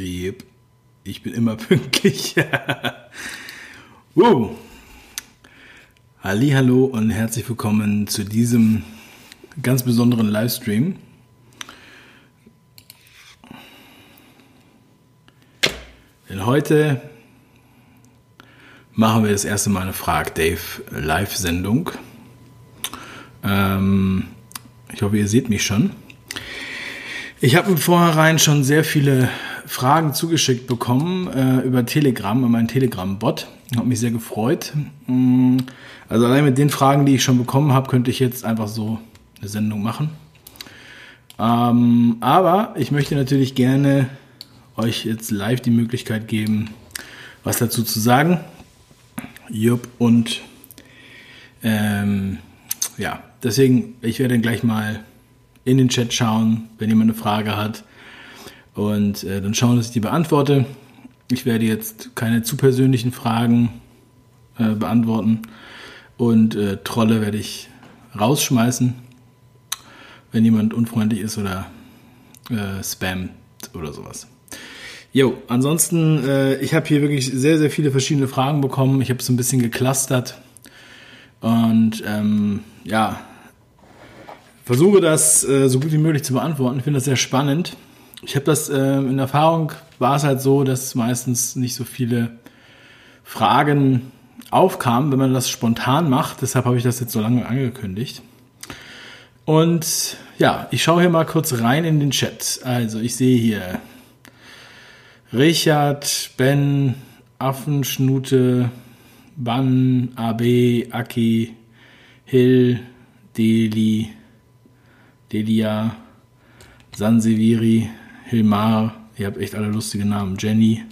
Yep. Ich bin immer pünktlich. wow. Hallo und herzlich willkommen zu diesem ganz besonderen Livestream. Denn heute machen wir das erste Mal eine Frag Dave Live-Sendung. Ähm, ich hoffe, ihr seht mich schon. Ich habe im Vorhinein schon sehr viele Fragen zugeschickt bekommen äh, über Telegram, über meinen Telegram-Bot. Hat mich sehr gefreut. Mm, also allein mit den Fragen, die ich schon bekommen habe, könnte ich jetzt einfach so eine Sendung machen. Ähm, aber ich möchte natürlich gerne euch jetzt live die Möglichkeit geben, was dazu zu sagen. Jupp und ähm, ja, deswegen, ich werde gleich mal in den Chat schauen, wenn jemand eine Frage hat. Und äh, dann schauen, dass ich die beantworte. Ich werde jetzt keine zu persönlichen Fragen äh, beantworten. Und äh, Trolle werde ich rausschmeißen, wenn jemand unfreundlich ist oder äh, spammt oder sowas. Jo, ansonsten, äh, ich habe hier wirklich sehr, sehr viele verschiedene Fragen bekommen. Ich habe es ein bisschen geclustert. Und ähm, ja, versuche das äh, so gut wie möglich zu beantworten. Ich finde das sehr spannend. Ich habe das äh, in Erfahrung, war es halt so, dass meistens nicht so viele Fragen aufkamen, wenn man das spontan macht. Deshalb habe ich das jetzt so lange angekündigt. Und ja, ich schaue hier mal kurz rein in den Chat. Also ich sehe hier Richard, Ben, Affenschnute, Ban, AB, Aki, Hill, Deli, Delia, Sanseviri, Hilmar, ihr habt echt alle lustige Namen, Jenny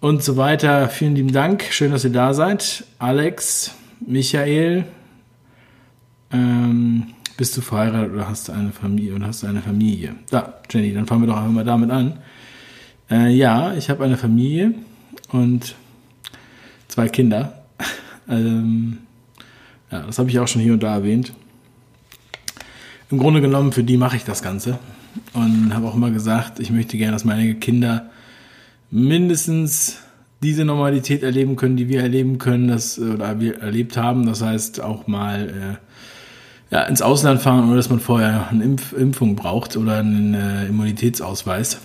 und so weiter. Vielen lieben Dank, schön, dass ihr da seid. Alex, Michael, ähm, bist du verheiratet oder hast du eine Familie oder hast du eine Familie? Da, Jenny, dann fangen wir doch einfach mal damit an. Äh, ja, ich habe eine Familie und zwei Kinder. ähm, ja, das habe ich auch schon hier und da erwähnt im Grunde genommen, für die mache ich das Ganze. Und habe auch immer gesagt, ich möchte gerne, dass meine Kinder mindestens diese Normalität erleben können, die wir erleben können, das, oder wir erlebt haben. Das heißt, auch mal äh, ja, ins Ausland fahren, ohne dass man vorher eine Impf Impfung braucht oder einen äh, Immunitätsausweis.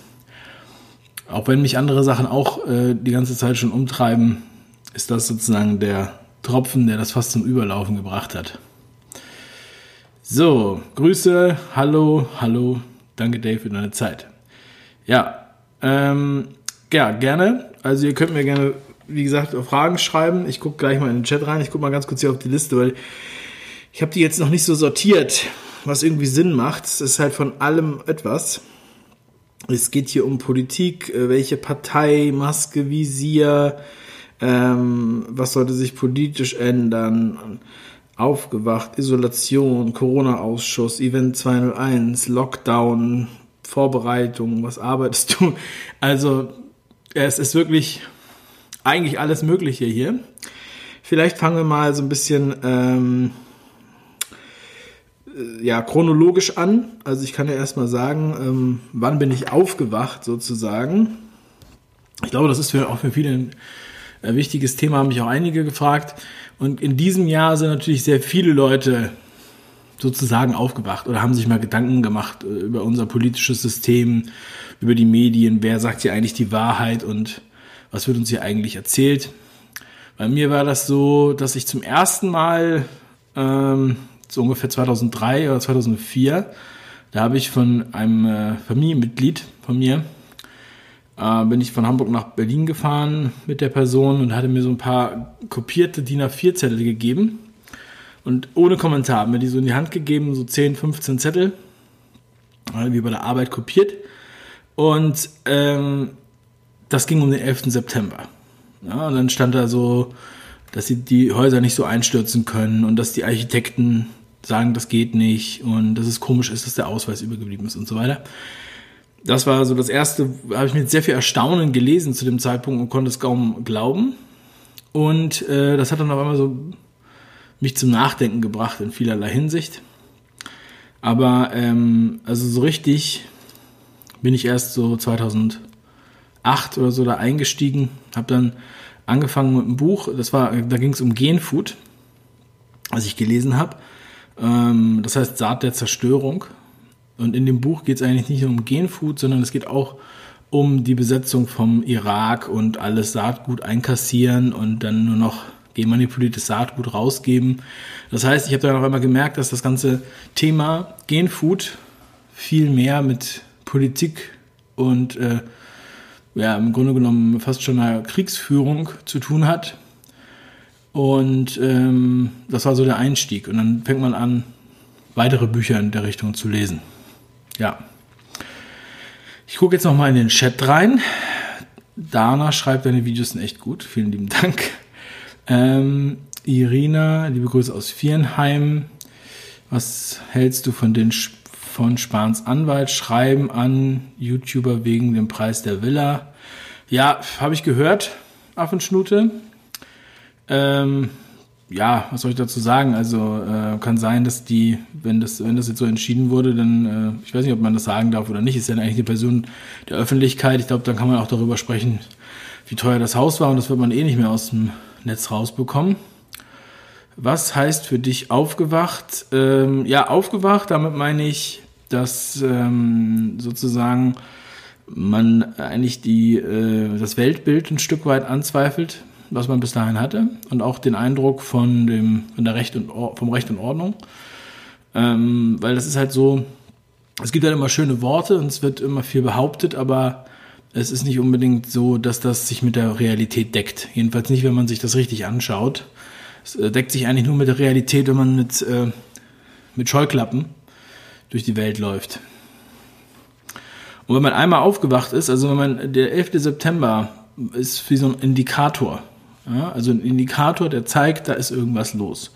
Auch wenn mich andere Sachen auch äh, die ganze Zeit schon umtreiben, ist das sozusagen der Tropfen, der das fast zum Überlaufen gebracht hat. So, Grüße, hallo, hallo, danke Dave für deine Zeit. Ja, ähm, ja, gerne. Also ihr könnt mir gerne, wie gesagt, Fragen schreiben. Ich gucke gleich mal in den Chat rein. Ich gucke mal ganz kurz hier auf die Liste, weil ich habe die jetzt noch nicht so sortiert, was irgendwie Sinn macht. Es ist halt von allem etwas. Es geht hier um Politik, äh, welche Partei, Maske, Visier, ähm, was sollte sich politisch ändern Aufgewacht, Isolation, Corona-Ausschuss, Event 201, Lockdown, Vorbereitung, was arbeitest du? Also, es ist wirklich eigentlich alles Mögliche hier. Vielleicht fangen wir mal so ein bisschen ähm, äh, ja, chronologisch an. Also ich kann ja erstmal sagen, ähm, wann bin ich aufgewacht sozusagen. Ich glaube, das ist für, auch für viele ein äh, wichtiges Thema, haben mich auch einige gefragt. Und in diesem Jahr sind natürlich sehr viele Leute sozusagen aufgewacht oder haben sich mal Gedanken gemacht äh, über unser politisches System, über die Medien, wer sagt hier eigentlich die Wahrheit und was wird uns hier eigentlich erzählt. Bei mir war das so, dass ich zum ersten Mal, ähm, so ungefähr 2003 oder 2004, da habe ich von einem äh, Familienmitglied von mir, äh, bin ich von Hamburg nach Berlin gefahren mit der Person und hatte mir so ein paar kopierte DIN A4-Zettel gegeben. Und ohne Kommentar mir die so in die Hand gegeben, so 10, 15 Zettel, wie bei der Arbeit kopiert. Und ähm, das ging um den 11. September. Ja, und dann stand da so, dass sie die Häuser nicht so einstürzen können und dass die Architekten sagen, das geht nicht und dass es komisch ist, dass der Ausweis übergeblieben ist und so weiter das war so das erste, habe ich mit sehr viel Erstaunen gelesen zu dem Zeitpunkt und konnte es kaum glauben. Und äh, das hat dann auf einmal so mich zum Nachdenken gebracht in vielerlei Hinsicht. Aber ähm, also so richtig bin ich erst so 2000, acht oder so da eingestiegen, habe dann angefangen mit einem Buch, das war, da ging es um Genfood, was ich gelesen habe. Ähm, das heißt Saat der Zerstörung. Und in dem Buch geht es eigentlich nicht nur um Genfood, sondern es geht auch um die Besetzung vom Irak und alles Saatgut einkassieren und dann nur noch genmanipuliertes Saatgut rausgeben. Das heißt, ich habe dann auch immer gemerkt, dass das ganze Thema Genfood viel mehr mit Politik und äh, ja, im Grunde genommen fast schon einer Kriegsführung zu tun hat. Und ähm, das war so der Einstieg. Und dann fängt man an, weitere Bücher in der Richtung zu lesen. Ja. Ich gucke jetzt nochmal in den Chat rein. Dana schreibt, deine Videos sind echt gut. Vielen lieben Dank. Ähm, Irina, liebe Grüße aus Vierenheim. Was hältst du von den von Spahns Anwalt schreiben an YouTuber wegen dem Preis der Villa? Ja, habe ich gehört, Affenschnute. Ähm, ja, was soll ich dazu sagen? Also äh, kann sein, dass die, wenn das, wenn das jetzt so entschieden wurde, dann, äh, ich weiß nicht, ob man das sagen darf oder nicht, ist ja eigentlich eine Person der Öffentlichkeit. Ich glaube, dann kann man auch darüber sprechen, wie teuer das Haus war und das wird man eh nicht mehr aus dem Netz rausbekommen. Was heißt für dich aufgewacht? Ähm, ja, aufgewacht, damit meine ich, dass ähm, sozusagen man eigentlich die, äh, das Weltbild ein Stück weit anzweifelt, was man bis dahin hatte, und auch den Eindruck von dem, von der Recht und, vom Recht und Ordnung. Ähm, weil das ist halt so, es gibt halt immer schöne Worte und es wird immer viel behauptet, aber es ist nicht unbedingt so, dass das sich mit der Realität deckt. Jedenfalls nicht, wenn man sich das richtig anschaut. Es äh, deckt sich eigentlich nur mit der Realität, wenn man mit, äh, mit Scheuklappen durch die Welt läuft. Und wenn man einmal aufgewacht ist, also wenn man, der 11. September ist wie so ein Indikator. Ja, also ein Indikator, der zeigt, da ist irgendwas los.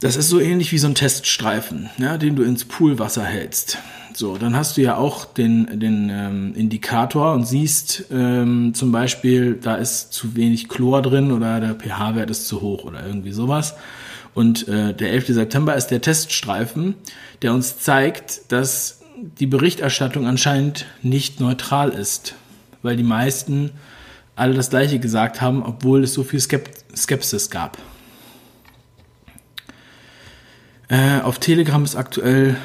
Das ist so ähnlich wie so ein Teststreifen, ja, den du ins Poolwasser hältst. So, dann hast du ja auch den, den ähm, Indikator und siehst ähm, zum Beispiel, da ist zu wenig Chlor drin oder der pH-Wert ist zu hoch oder irgendwie sowas. Und äh, der 11. September ist der Teststreifen, der uns zeigt, dass die Berichterstattung anscheinend nicht neutral ist, weil die meisten alle das Gleiche gesagt haben, obwohl es so viel Skepsis gab. Äh, auf Telegram ist aktuell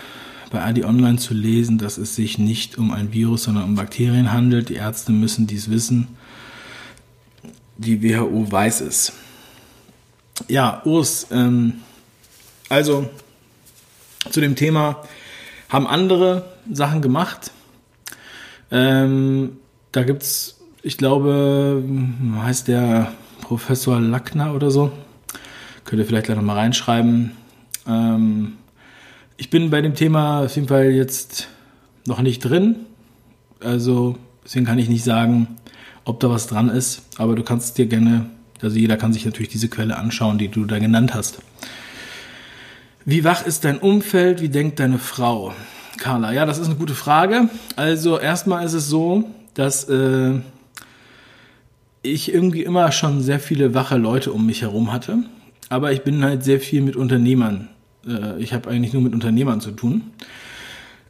bei Adi Online zu lesen, dass es sich nicht um ein Virus, sondern um Bakterien handelt. Die Ärzte müssen dies wissen. Die WHO weiß es. Ja, Urs, ähm, also zu dem Thema haben andere Sachen gemacht. Ähm, da es, ich glaube, heißt der Professor Lackner oder so. Könnt ihr vielleicht gleich nochmal reinschreiben. Ähm, ich bin bei dem Thema auf jeden Fall jetzt noch nicht drin. Also deswegen kann ich nicht sagen, ob da was dran ist. Aber du kannst dir gerne, also jeder kann sich natürlich diese Quelle anschauen, die du da genannt hast. Wie wach ist dein Umfeld? Wie denkt deine Frau? Carla, ja, das ist eine gute Frage. Also erstmal ist es so, dass äh, ich irgendwie immer schon sehr viele wache Leute um mich herum hatte. Aber ich bin halt sehr viel mit Unternehmern äh, ich habe eigentlich nur mit Unternehmern zu tun.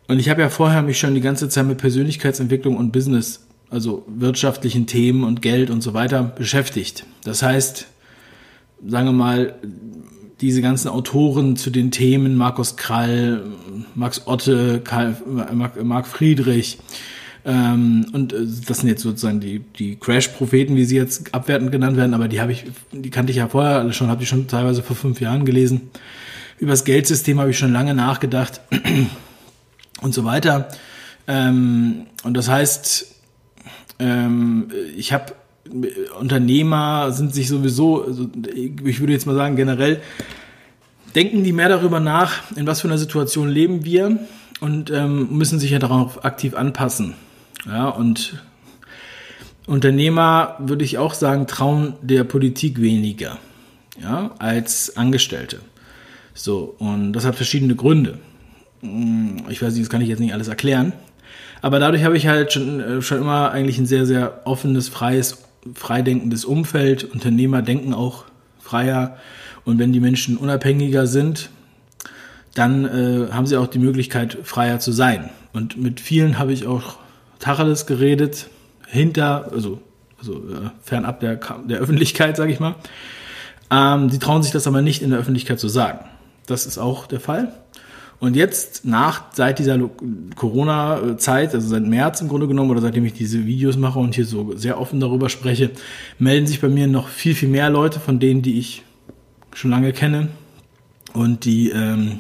Und ich habe ja vorher mich schon die ganze Zeit mit Persönlichkeitsentwicklung und Business, also wirtschaftlichen Themen und Geld und so weiter beschäftigt. Das heißt, sagen wir mal, diese ganzen Autoren zu den Themen, Markus Krall, Max Otte, Karl, Marc Friedrich, ähm, und äh, das sind jetzt sozusagen die, die Crash-Propheten, wie sie jetzt abwertend genannt werden, aber die habe ich, die kannte ich ja vorher schon, habe ich schon teilweise vor fünf Jahren gelesen über das Geldsystem habe ich schon lange nachgedacht und so weiter. Ähm, und das heißt, ähm, ich habe Unternehmer sind sich sowieso, also ich würde jetzt mal sagen, generell denken die mehr darüber nach, in was für einer Situation leben wir und ähm, müssen sich ja darauf aktiv anpassen. Ja, und Unternehmer, würde ich auch sagen, trauen der Politik weniger ja, als Angestellte. So, und das hat verschiedene Gründe. Ich weiß nicht, das kann ich jetzt nicht alles erklären. Aber dadurch habe ich halt schon, äh, schon immer eigentlich ein sehr, sehr offenes, freies, freidenkendes Umfeld. Unternehmer denken auch freier. Und wenn die Menschen unabhängiger sind, dann äh, haben sie auch die Möglichkeit, freier zu sein. Und mit vielen habe ich auch Tacheles geredet. hinter, also, also äh, fernab der, der Öffentlichkeit, sage ich mal. Ähm, die trauen sich das aber nicht in der Öffentlichkeit zu sagen. Das ist auch der Fall. Und jetzt, nach, seit dieser Corona-Zeit, also seit März im Grunde genommen, oder seitdem ich diese Videos mache und hier so sehr offen darüber spreche, melden sich bei mir noch viel, viel mehr Leute von denen, die ich schon lange kenne und die ähm,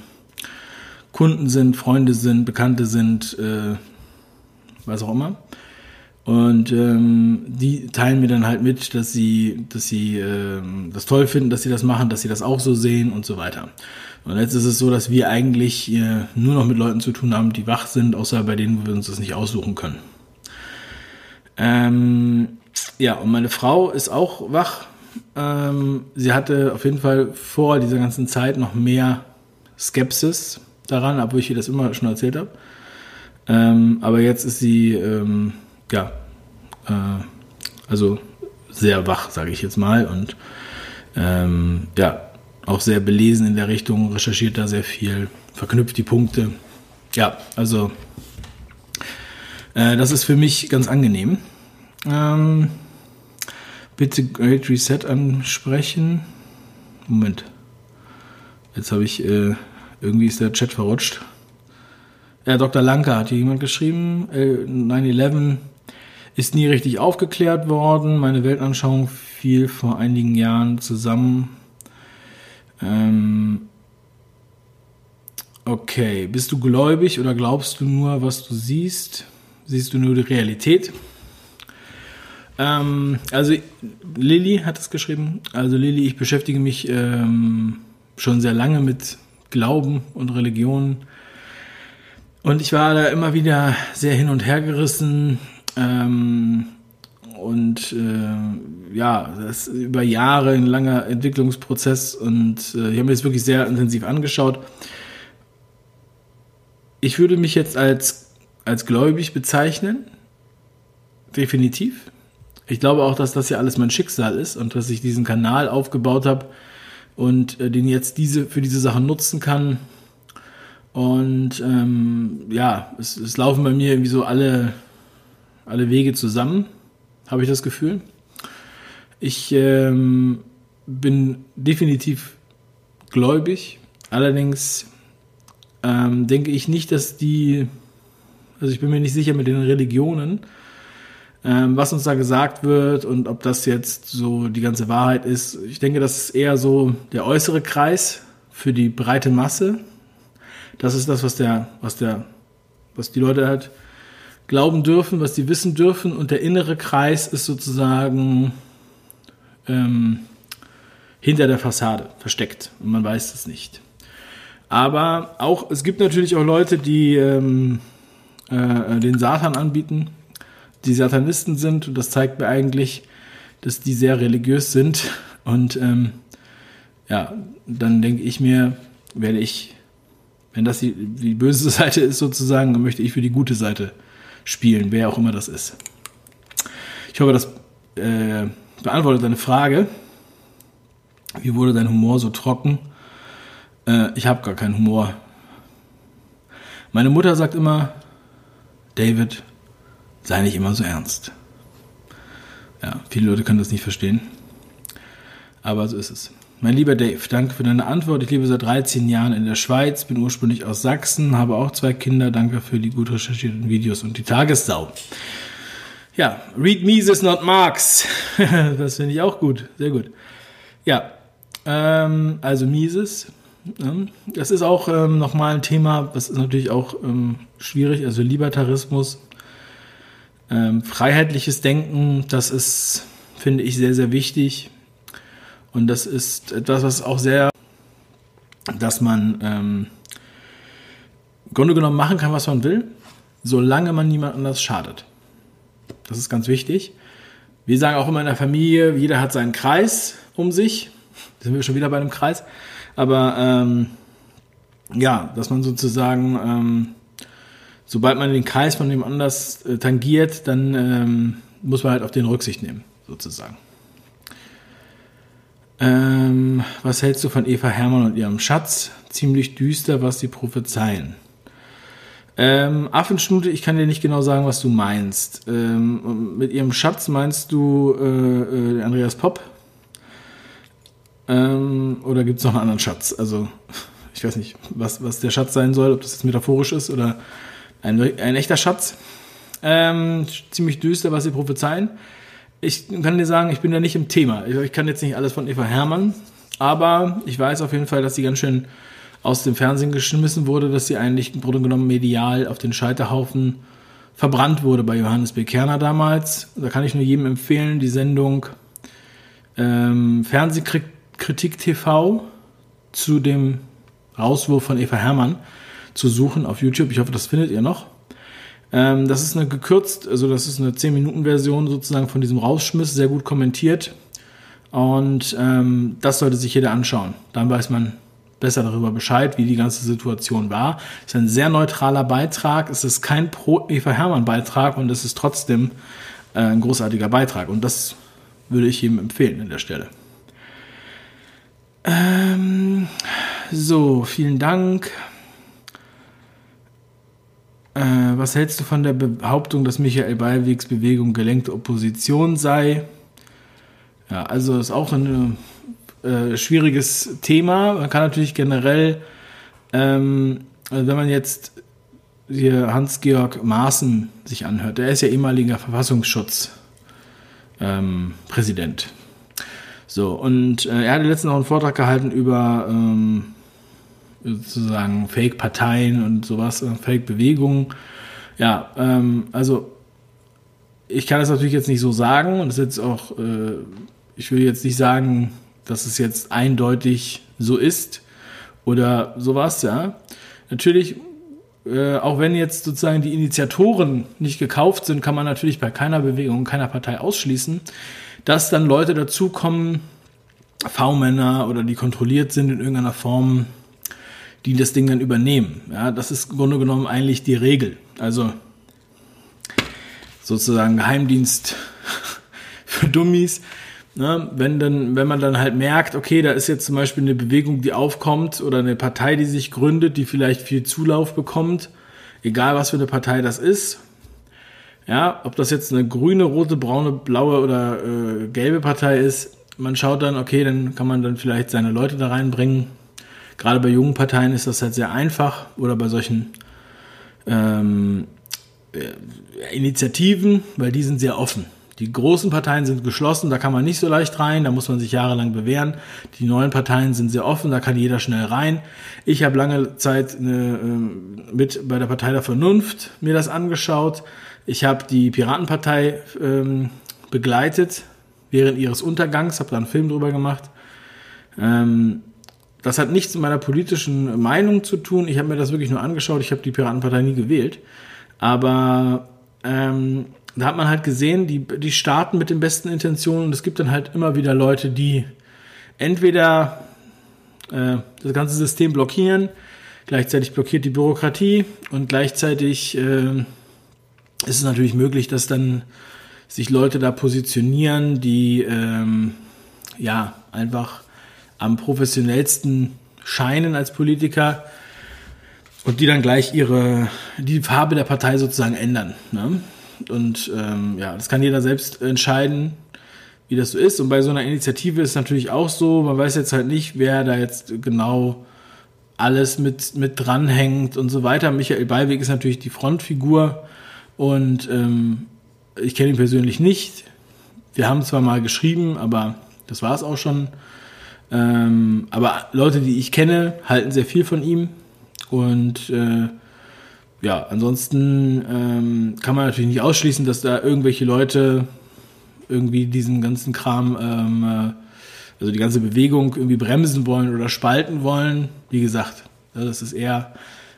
Kunden sind, Freunde sind, Bekannte sind, äh, was auch immer. Und ähm, die teilen mir dann halt mit, dass sie, dass sie ähm, das toll finden, dass sie das machen, dass sie das auch so sehen und so weiter. Und jetzt ist es so, dass wir eigentlich äh, nur noch mit Leuten zu tun haben, die wach sind, außer bei denen wir uns das nicht aussuchen können. Ähm, ja, und meine Frau ist auch wach. Ähm, sie hatte auf jeden Fall vor dieser ganzen Zeit noch mehr Skepsis daran, obwohl ich ihr das immer schon erzählt habe. Ähm, aber jetzt ist sie, ähm, ja, äh, also sehr wach, sage ich jetzt mal. Und ähm, ja, auch sehr belesen in der Richtung, recherchiert da sehr viel, verknüpft die Punkte. Ja, also äh, das ist für mich ganz angenehm. Ähm, bitte Great Reset ansprechen. Moment. Jetzt habe ich, äh, irgendwie ist der Chat verrutscht. Ja, Dr. Lanka hat hier jemand geschrieben. Äh, 9-11 ist nie richtig aufgeklärt worden. Meine Weltanschauung fiel vor einigen Jahren zusammen ähm, okay, bist du gläubig oder glaubst du nur, was du siehst? Siehst du nur die Realität? Ähm, also Lilly hat es geschrieben. Also Lilly, ich beschäftige mich ähm, schon sehr lange mit Glauben und Religion. Und ich war da immer wieder sehr hin und her gerissen. Ähm, und äh, ja, das ist über Jahre ein langer Entwicklungsprozess und äh, ich habe mir das wirklich sehr intensiv angeschaut. Ich würde mich jetzt als, als gläubig bezeichnen, definitiv. Ich glaube auch, dass das ja alles mein Schicksal ist und dass ich diesen Kanal aufgebaut habe und äh, den jetzt diese für diese Sachen nutzen kann. Und ähm, ja, es, es laufen bei mir irgendwie so alle, alle Wege zusammen habe ich das Gefühl. Ich ähm, bin definitiv gläubig, allerdings ähm, denke ich nicht, dass die, also ich bin mir nicht sicher mit den Religionen, ähm, was uns da gesagt wird und ob das jetzt so die ganze Wahrheit ist. Ich denke, das ist eher so der äußere Kreis für die breite Masse. Das ist das, was der, was der, was die Leute halt glauben dürfen, was sie wissen dürfen. Und der innere Kreis ist sozusagen ähm, hinter der Fassade versteckt. Und man weiß es nicht. Aber auch, es gibt natürlich auch Leute, die ähm, äh, den Satan anbieten, die Satanisten sind. Und das zeigt mir eigentlich, dass die sehr religiös sind. Und ähm, ja, dann denke ich mir, werde ich, wenn das die, die böse Seite ist sozusagen, dann möchte ich für die gute Seite spielen, wer auch immer das ist. Ich hoffe, das äh, beantwortet deine Frage. Wie wurde dein Humor so trocken? Äh, ich habe gar keinen Humor. Meine Mutter sagt immer, David, sei nicht immer so ernst. Ja, viele Leute können das nicht verstehen. Aber so ist es. Mein lieber Dave, danke für deine Antwort. Ich lebe seit 13 Jahren in der Schweiz, bin ursprünglich aus Sachsen, habe auch zwei Kinder. Danke für die gut recherchierten Videos und die Tagessau. Ja, read Mises, not Marx. das finde ich auch gut, sehr gut. Ja, ähm, also Mises. Ähm, das ist auch ähm, nochmal ein Thema, das ist natürlich auch ähm, schwierig. Also Libertarismus, ähm, freiheitliches Denken, das ist, finde ich, sehr, sehr wichtig. Und das ist etwas, was auch sehr, dass man ähm, im Grunde genommen machen kann, was man will, solange man niemand anders schadet. Das ist ganz wichtig. Wir sagen auch immer in der Familie, jeder hat seinen Kreis um sich. Da sind wir schon wieder bei einem Kreis. Aber ähm, ja, dass man sozusagen, ähm, sobald man den Kreis von dem anders äh, tangiert, dann ähm, muss man halt auf den Rücksicht nehmen, sozusagen. Ähm, was hältst du von Eva Hermann und ihrem Schatz? Ziemlich düster, was sie prophezeien. Ähm, Affenschnute, ich kann dir nicht genau sagen, was du meinst. Ähm, mit ihrem Schatz meinst du äh, äh, Andreas Popp? Ähm, oder gibt es noch einen anderen Schatz? Also, ich weiß nicht, was, was der Schatz sein soll, ob das jetzt metaphorisch ist oder ein, ein echter Schatz. Ähm, ziemlich düster, was sie prophezeien. Ich kann dir sagen, ich bin ja nicht im Thema. Ich, ich kann jetzt nicht alles von Eva Hermann, aber ich weiß auf jeden Fall, dass sie ganz schön aus dem Fernsehen geschmissen wurde, dass sie eigentlich im Grunde genommen medial auf den Scheiterhaufen verbrannt wurde bei Johannes B. Kerner damals. Da kann ich nur jedem empfehlen, die Sendung ähm, Fernsehkritik TV zu dem Rauswurf von Eva Hermann zu suchen auf YouTube. Ich hoffe, das findet ihr noch. Ähm, das ist eine gekürzt, also das ist eine 10-Minuten-Version sozusagen von diesem Rausschmiss, sehr gut kommentiert. Und ähm, das sollte sich jeder anschauen. Dann weiß man besser darüber Bescheid, wie die ganze Situation war. Es ist ein sehr neutraler Beitrag. Es ist kein Pro-Eva Hermann-Beitrag und es ist trotzdem äh, ein großartiger Beitrag. Und das würde ich ihm empfehlen an der Stelle. Ähm, so, vielen Dank. Äh, was hältst du von der Behauptung, dass Michael Ballwegs Bewegung gelenkte Opposition sei? Ja, also ist auch ein äh, schwieriges Thema. Man kann natürlich generell, ähm, also wenn man jetzt hier Hans-Georg Maaßen sich anhört, der ist ja ehemaliger Verfassungsschutzpräsident. Ähm, so, und äh, er hatte letztens auch einen Vortrag gehalten über ähm, sozusagen Fake-Parteien und sowas, äh, Fake-Bewegungen. Ja, ähm, also ich kann das natürlich jetzt nicht so sagen und das ist jetzt auch, äh, ich will jetzt nicht sagen, dass es jetzt eindeutig so ist oder sowas, ja. Natürlich, äh, auch wenn jetzt sozusagen die Initiatoren nicht gekauft sind, kann man natürlich bei keiner Bewegung, keiner Partei ausschließen, dass dann Leute dazukommen, V-Männer oder die kontrolliert sind in irgendeiner Form, die das Ding dann übernehmen. Ja, das ist im Grunde genommen eigentlich die Regel. Also sozusagen Geheimdienst für Dummies. Ne, wenn, dann, wenn man dann halt merkt, okay, da ist jetzt zum Beispiel eine Bewegung, die aufkommt oder eine Partei, die sich gründet, die vielleicht viel Zulauf bekommt, egal was für eine Partei das ist. Ja, ob das jetzt eine grüne, rote, braune, blaue oder äh, gelbe Partei ist, man schaut dann, okay, dann kann man dann vielleicht seine Leute da reinbringen, Gerade bei jungen Parteien ist das halt sehr einfach oder bei solchen ähm, äh, Initiativen, weil die sind sehr offen. Die großen Parteien sind geschlossen, da kann man nicht so leicht rein, da muss man sich jahrelang bewähren. Die neuen Parteien sind sehr offen, da kann jeder schnell rein. Ich habe lange Zeit eine, äh, mit bei der Partei der Vernunft mir das angeschaut. Ich habe die Piratenpartei ähm, begleitet während ihres Untergangs, habe da einen Film drüber gemacht. Ähm, das hat nichts mit meiner politischen Meinung zu tun. Ich habe mir das wirklich nur angeschaut. Ich habe die Piratenpartei nie gewählt. Aber ähm, da hat man halt gesehen, die, die starten mit den besten Intentionen und es gibt dann halt immer wieder Leute, die entweder äh, das ganze System blockieren, gleichzeitig blockiert die Bürokratie und gleichzeitig äh, ist es natürlich möglich, dass dann sich Leute da positionieren, die ähm, ja einfach am professionellsten scheinen als Politiker und die dann gleich ihre die Farbe der Partei sozusagen ändern. Ne? Und ähm, ja, das kann jeder selbst entscheiden, wie das so ist. Und bei so einer Initiative ist es natürlich auch so, man weiß jetzt halt nicht, wer da jetzt genau alles mit, mit dranhängt und so weiter. Michael Ballweg ist natürlich die Frontfigur und ähm, ich kenne ihn persönlich nicht. Wir haben zwar mal geschrieben, aber das war es auch schon. Ähm, aber Leute, die ich kenne, halten sehr viel von ihm. Und äh, ja, ansonsten ähm, kann man natürlich nicht ausschließen, dass da irgendwelche Leute irgendwie diesen ganzen Kram, ähm, äh, also die ganze Bewegung irgendwie bremsen wollen oder spalten wollen. Wie gesagt, das ist eher,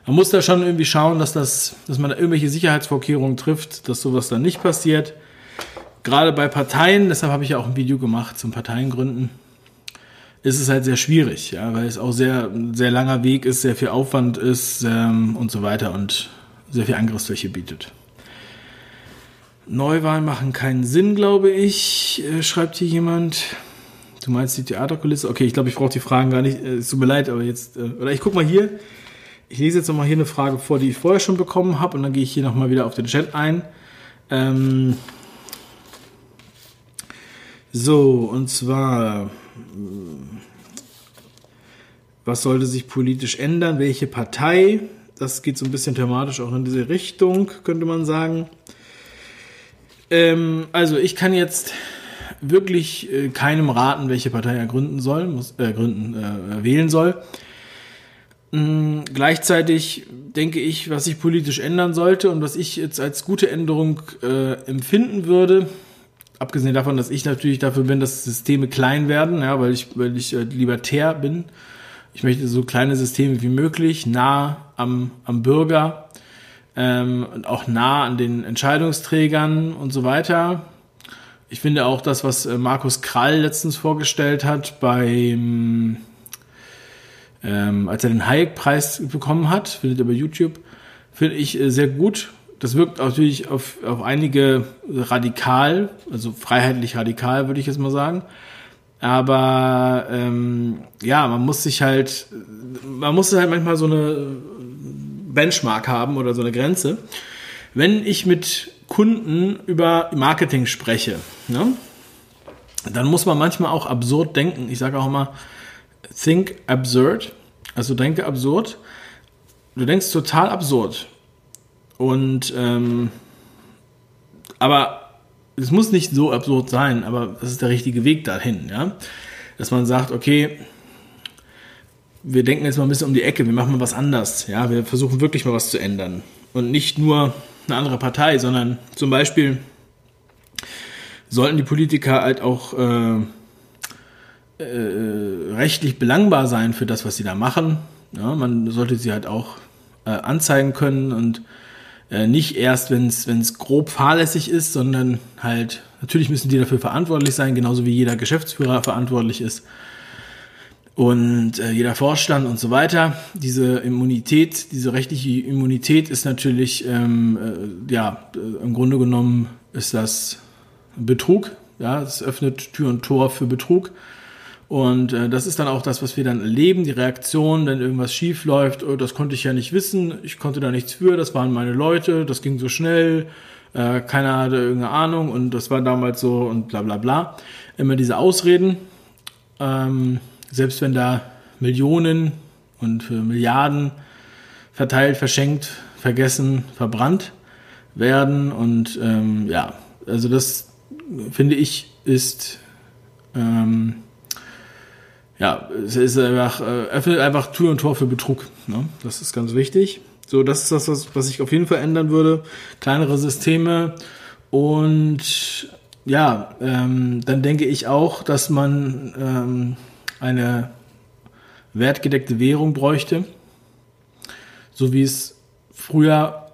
man muss da schon irgendwie schauen, dass das, dass man da irgendwelche Sicherheitsvorkehrungen trifft, dass sowas dann nicht passiert. Gerade bei Parteien, deshalb habe ich ja auch ein Video gemacht zum Parteiengründen ist es halt sehr schwierig, ja, weil es auch sehr, sehr langer Weg ist, sehr viel Aufwand ist ähm, und so weiter und sehr viel Angriffsfläche bietet. Neuwahlen machen keinen Sinn, glaube ich, äh, schreibt hier jemand. Du meinst die Theaterkulisse? Okay, ich glaube, ich brauche die Fragen gar nicht. Äh, es tut mir leid, aber jetzt, äh, oder ich guck mal hier. Ich lese jetzt nochmal hier eine Frage vor, die ich vorher schon bekommen habe und dann gehe ich hier nochmal wieder auf den Chat ein. Ähm so, und zwar, was sollte sich politisch ändern? Welche Partei? Das geht so ein bisschen thematisch auch in diese Richtung, könnte man sagen. Ähm, also ich kann jetzt wirklich äh, keinem raten, welche Partei er gründen soll, muss, äh, gründen, äh, wählen soll. Mhm, gleichzeitig denke ich, was sich politisch ändern sollte und was ich jetzt als gute Änderung äh, empfinden würde, abgesehen davon, dass ich natürlich dafür bin, dass Systeme klein werden, ja, weil ich, weil ich äh, libertär bin. Ich möchte so kleine Systeme wie möglich, nah am, am Bürger ähm, und auch nah an den Entscheidungsträgern und so weiter. Ich finde auch das, was äh, Markus Krall letztens vorgestellt hat, beim, ähm, als er den Hayek-Preis bekommen hat, findet ihr bei YouTube, finde ich äh, sehr gut. Das wirkt natürlich auf, auf einige radikal, also freiheitlich radikal, würde ich jetzt mal sagen. Aber ähm, ja, man muss sich halt, man muss halt manchmal so eine Benchmark haben oder so eine Grenze. Wenn ich mit Kunden über Marketing spreche, ne, dann muss man manchmal auch absurd denken. Ich sage auch immer, think absurd. Also denke absurd. Du denkst total absurd. Und ähm, aber es muss nicht so absurd sein, aber das ist der richtige Weg dahin, ja. Dass man sagt, okay, wir denken jetzt mal ein bisschen um die Ecke, wir machen mal was anders, ja, wir versuchen wirklich mal was zu ändern. Und nicht nur eine andere Partei, sondern zum Beispiel sollten die Politiker halt auch äh, äh, rechtlich belangbar sein für das, was sie da machen. Ja, man sollte sie halt auch äh, anzeigen können und äh, nicht erst, wenn es grob fahrlässig ist, sondern halt, natürlich müssen die dafür verantwortlich sein, genauso wie jeder Geschäftsführer verantwortlich ist und äh, jeder Vorstand und so weiter. Diese Immunität, diese rechtliche Immunität ist natürlich, ähm, äh, ja, äh, im Grunde genommen ist das Betrug. Ja, es öffnet Tür und Tor für Betrug. Und äh, das ist dann auch das, was wir dann erleben, die Reaktion, wenn irgendwas schief läuft, oh, das konnte ich ja nicht wissen, ich konnte da nichts für, das waren meine Leute, das ging so schnell, äh, keiner hatte irgendeine Ahnung und das war damals so und bla bla bla. Immer diese Ausreden. Ähm, selbst wenn da Millionen und für Milliarden verteilt, verschenkt, vergessen, verbrannt werden. Und ähm, ja, also das finde ich ist ähm, ja, es ist einfach, äh, öffnet einfach Tür und Tor für Betrug. Ne? Das ist ganz wichtig. So, das ist das, was, was ich auf jeden Fall ändern würde. Kleinere Systeme und ja, ähm, dann denke ich auch, dass man ähm, eine wertgedeckte Währung bräuchte, so wie es früher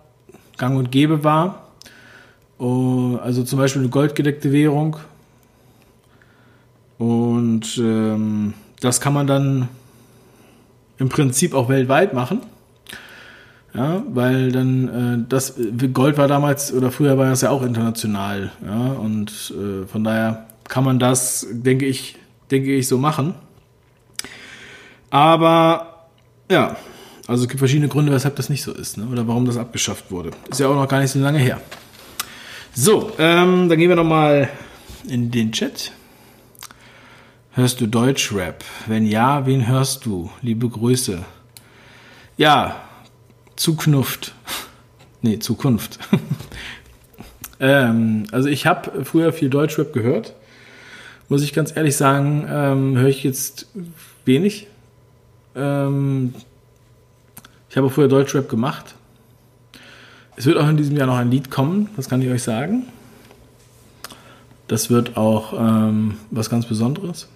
gang und gäbe war. Oh, also zum Beispiel eine goldgedeckte Währung. Und ähm, das kann man dann im Prinzip auch weltweit machen. Ja, weil dann äh, das Gold war damals oder früher war das ja auch international. Ja, und äh, von daher kann man das, denke ich, denke ich, so machen. Aber ja, also es gibt verschiedene Gründe, weshalb das nicht so ist, ne? oder warum das abgeschafft wurde. Ist ja auch noch gar nicht so lange her. So, ähm, dann gehen wir nochmal in den Chat. Hörst du Deutschrap? Wenn ja, wen hörst du? Liebe Grüße. Ja, Zuknuft. nee, Zukunft. ähm, also ich habe früher viel Deutschrap gehört. Muss ich ganz ehrlich sagen, ähm, höre ich jetzt wenig. Ähm, ich habe früher Deutschrap gemacht. Es wird auch in diesem Jahr noch ein Lied kommen, das kann ich euch sagen. Das wird auch ähm, was ganz Besonderes.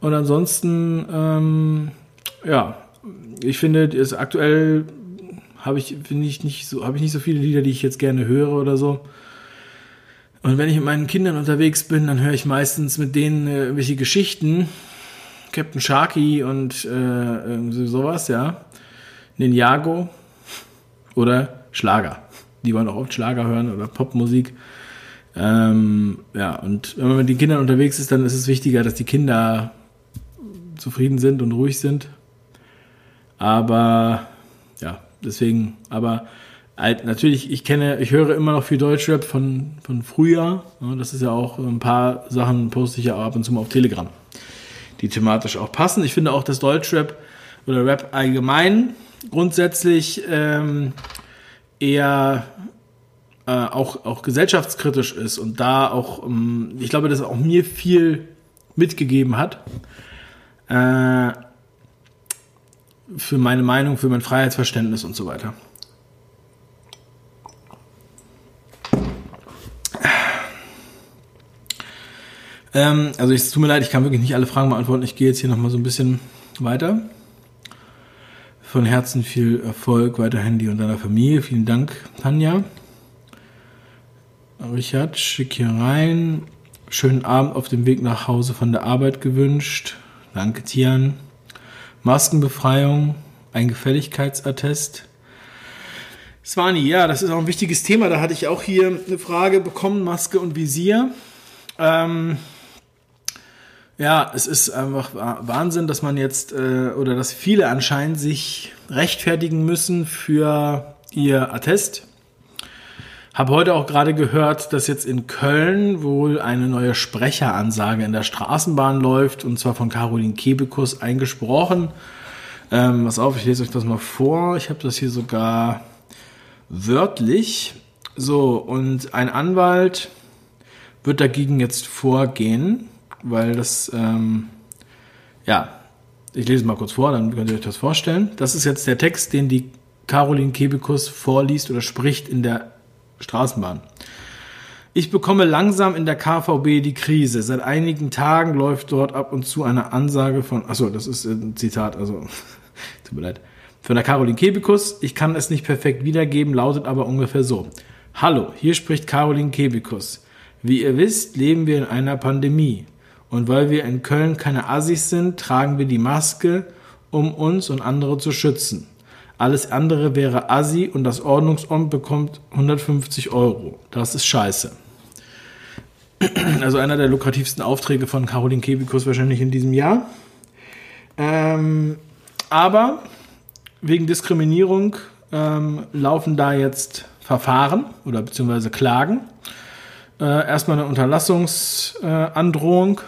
Und ansonsten, ähm, ja, ich finde, ist aktuell habe ich finde ich nicht so habe ich nicht so viele Lieder, die ich jetzt gerne höre oder so. Und wenn ich mit meinen Kindern unterwegs bin, dann höre ich meistens mit denen äh, irgendwelche Geschichten, Captain Sharky und äh, sowas, ja. Ninjago oder Schlager. Die wollen auch oft Schlager hören oder Popmusik. Ähm, ja, und wenn man mit den Kindern unterwegs ist, dann ist es wichtiger, dass die Kinder zufrieden sind und ruhig sind, Aber ja, deswegen, aber halt, natürlich, ich kenne, ich höre immer noch viel Deutschrap von, von früher. Ja, das ist ja auch ein paar Sachen, poste ich ja ab und zu mal auf Telegram, die thematisch auch passen. Ich finde auch, dass Deutschrap oder Rap allgemein grundsätzlich ähm, eher äh, auch, auch gesellschaftskritisch ist und da auch, ähm, ich glaube, dass auch mir viel mitgegeben hat. Äh, für meine Meinung, für mein Freiheitsverständnis und so weiter. Ähm, also es tut mir leid, ich kann wirklich nicht alle Fragen beantworten. Ich gehe jetzt hier nochmal so ein bisschen weiter. Von Herzen viel Erfolg weiterhin dir und deiner Familie. Vielen Dank, Tanja. Richard, schick hier rein. Schönen Abend auf dem Weg nach Hause von der Arbeit gewünscht. Danke, Tian. Maskenbefreiung, ein Gefälligkeitsattest. Swani, ja, das ist auch ein wichtiges Thema. Da hatte ich auch hier eine Frage bekommen, Maske und Visier. Ähm, ja, es ist einfach Wahnsinn, dass man jetzt äh, oder dass viele anscheinend sich rechtfertigen müssen für ihr Attest. Habe heute auch gerade gehört, dass jetzt in Köln wohl eine neue Sprecheransage in der Straßenbahn läuft und zwar von Caroline Kebekus eingesprochen. Ähm, was auf, ich lese euch das mal vor. Ich habe das hier sogar wörtlich. So, und ein Anwalt wird dagegen jetzt vorgehen, weil das, ähm, ja, ich lese mal kurz vor, dann könnt ihr euch das vorstellen. Das ist jetzt der Text, den die Caroline Kebekus vorliest oder spricht in der Straßenbahn. Ich bekomme langsam in der KVB die Krise. Seit einigen Tagen läuft dort ab und zu eine Ansage von, achso, das ist ein Zitat, also, tut mir leid. Von der Caroline Kebekus, ich kann es nicht perfekt wiedergeben, lautet aber ungefähr so. Hallo, hier spricht Caroline Kebekus. Wie ihr wisst, leben wir in einer Pandemie. Und weil wir in Köln keine Assis sind, tragen wir die Maske, um uns und andere zu schützen. Alles andere wäre Assi und das Ordnungsamt bekommt 150 Euro. Das ist scheiße. Also einer der lukrativsten Aufträge von Caroline Kebikus wahrscheinlich in diesem Jahr. Ähm, aber wegen Diskriminierung ähm, laufen da jetzt Verfahren oder beziehungsweise Klagen. Äh, erstmal eine Unterlassungsandrohung, äh,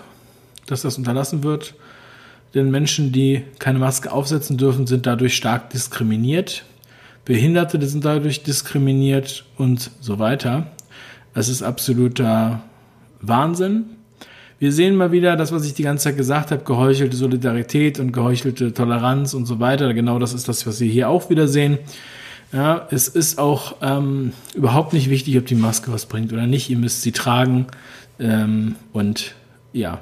dass das unterlassen wird. Denn Menschen, die keine Maske aufsetzen dürfen, sind dadurch stark diskriminiert. Behinderte sind dadurch diskriminiert und so weiter. Es ist absoluter Wahnsinn. Wir sehen mal wieder das, was ich die ganze Zeit gesagt habe, geheuchelte Solidarität und geheuchelte Toleranz und so weiter. Genau das ist das, was wir hier auch wieder sehen. Ja, es ist auch ähm, überhaupt nicht wichtig, ob die Maske was bringt oder nicht. Ihr müsst sie tragen. Ähm, und ja,